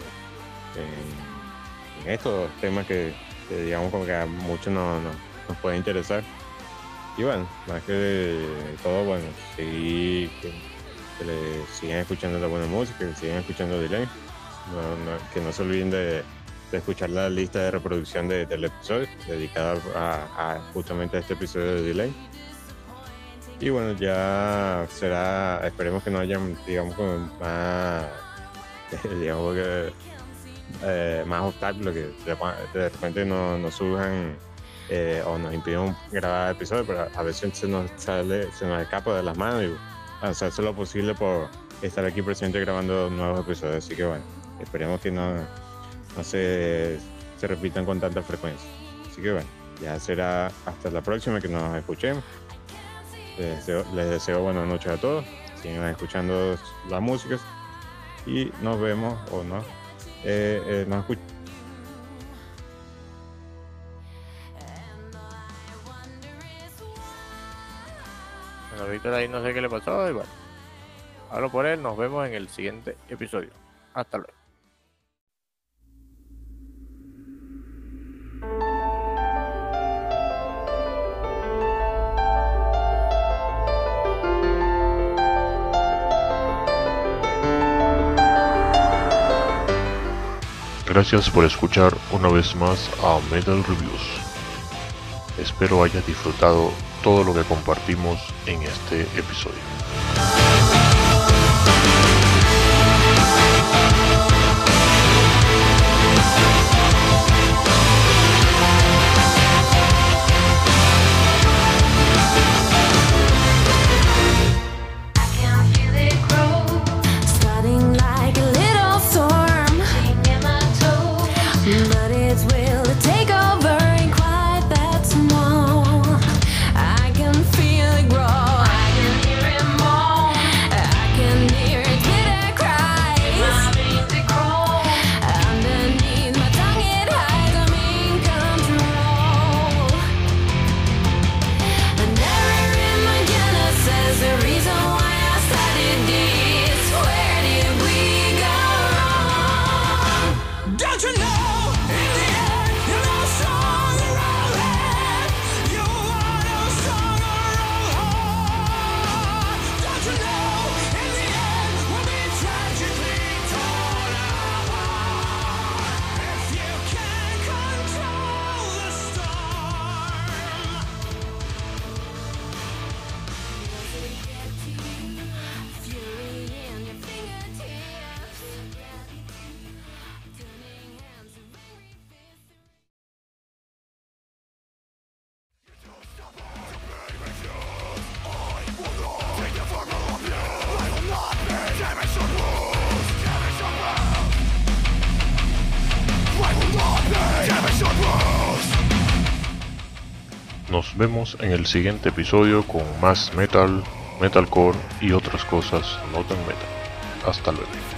en, estos temas que, digamos como que a muchos nos, nos, puede interesar. Y bueno, más que todo, bueno, seguir, que, le sigan escuchando la buena música, que sigan escuchando Delay, que no se olviden de, escuchar la lista de reproducción de, del episodio dedicada justamente a este episodio de Delay y bueno, ya será, esperemos que no haya, digamos, más, digamos que, eh, más obstáculos que de, repente no, nos surjan eh, o nos impiden grabar episodios, pero a veces se nos sale, se nos escapa de las manos y hacer lo posible por estar aquí presente grabando nuevos episodios. Así que bueno, esperemos que no, no se, se repitan con tanta frecuencia. Así que bueno, ya será hasta la próxima que nos escuchemos. Les deseo, buenas noches a todos. Sigan escuchando la música y nos vemos o no. Eh, eh, nos escuchamos. Bueno, Víctor ahí no sé qué le pasó bueno. Hablo por él, nos vemos en el siguiente episodio. Hasta luego. Gracias por escuchar una vez más a Metal Reviews. Espero hayas disfrutado todo lo que compartimos en este episodio. Vemos en el siguiente episodio con más metal, metalcore y otras cosas no tan metal. Hasta luego.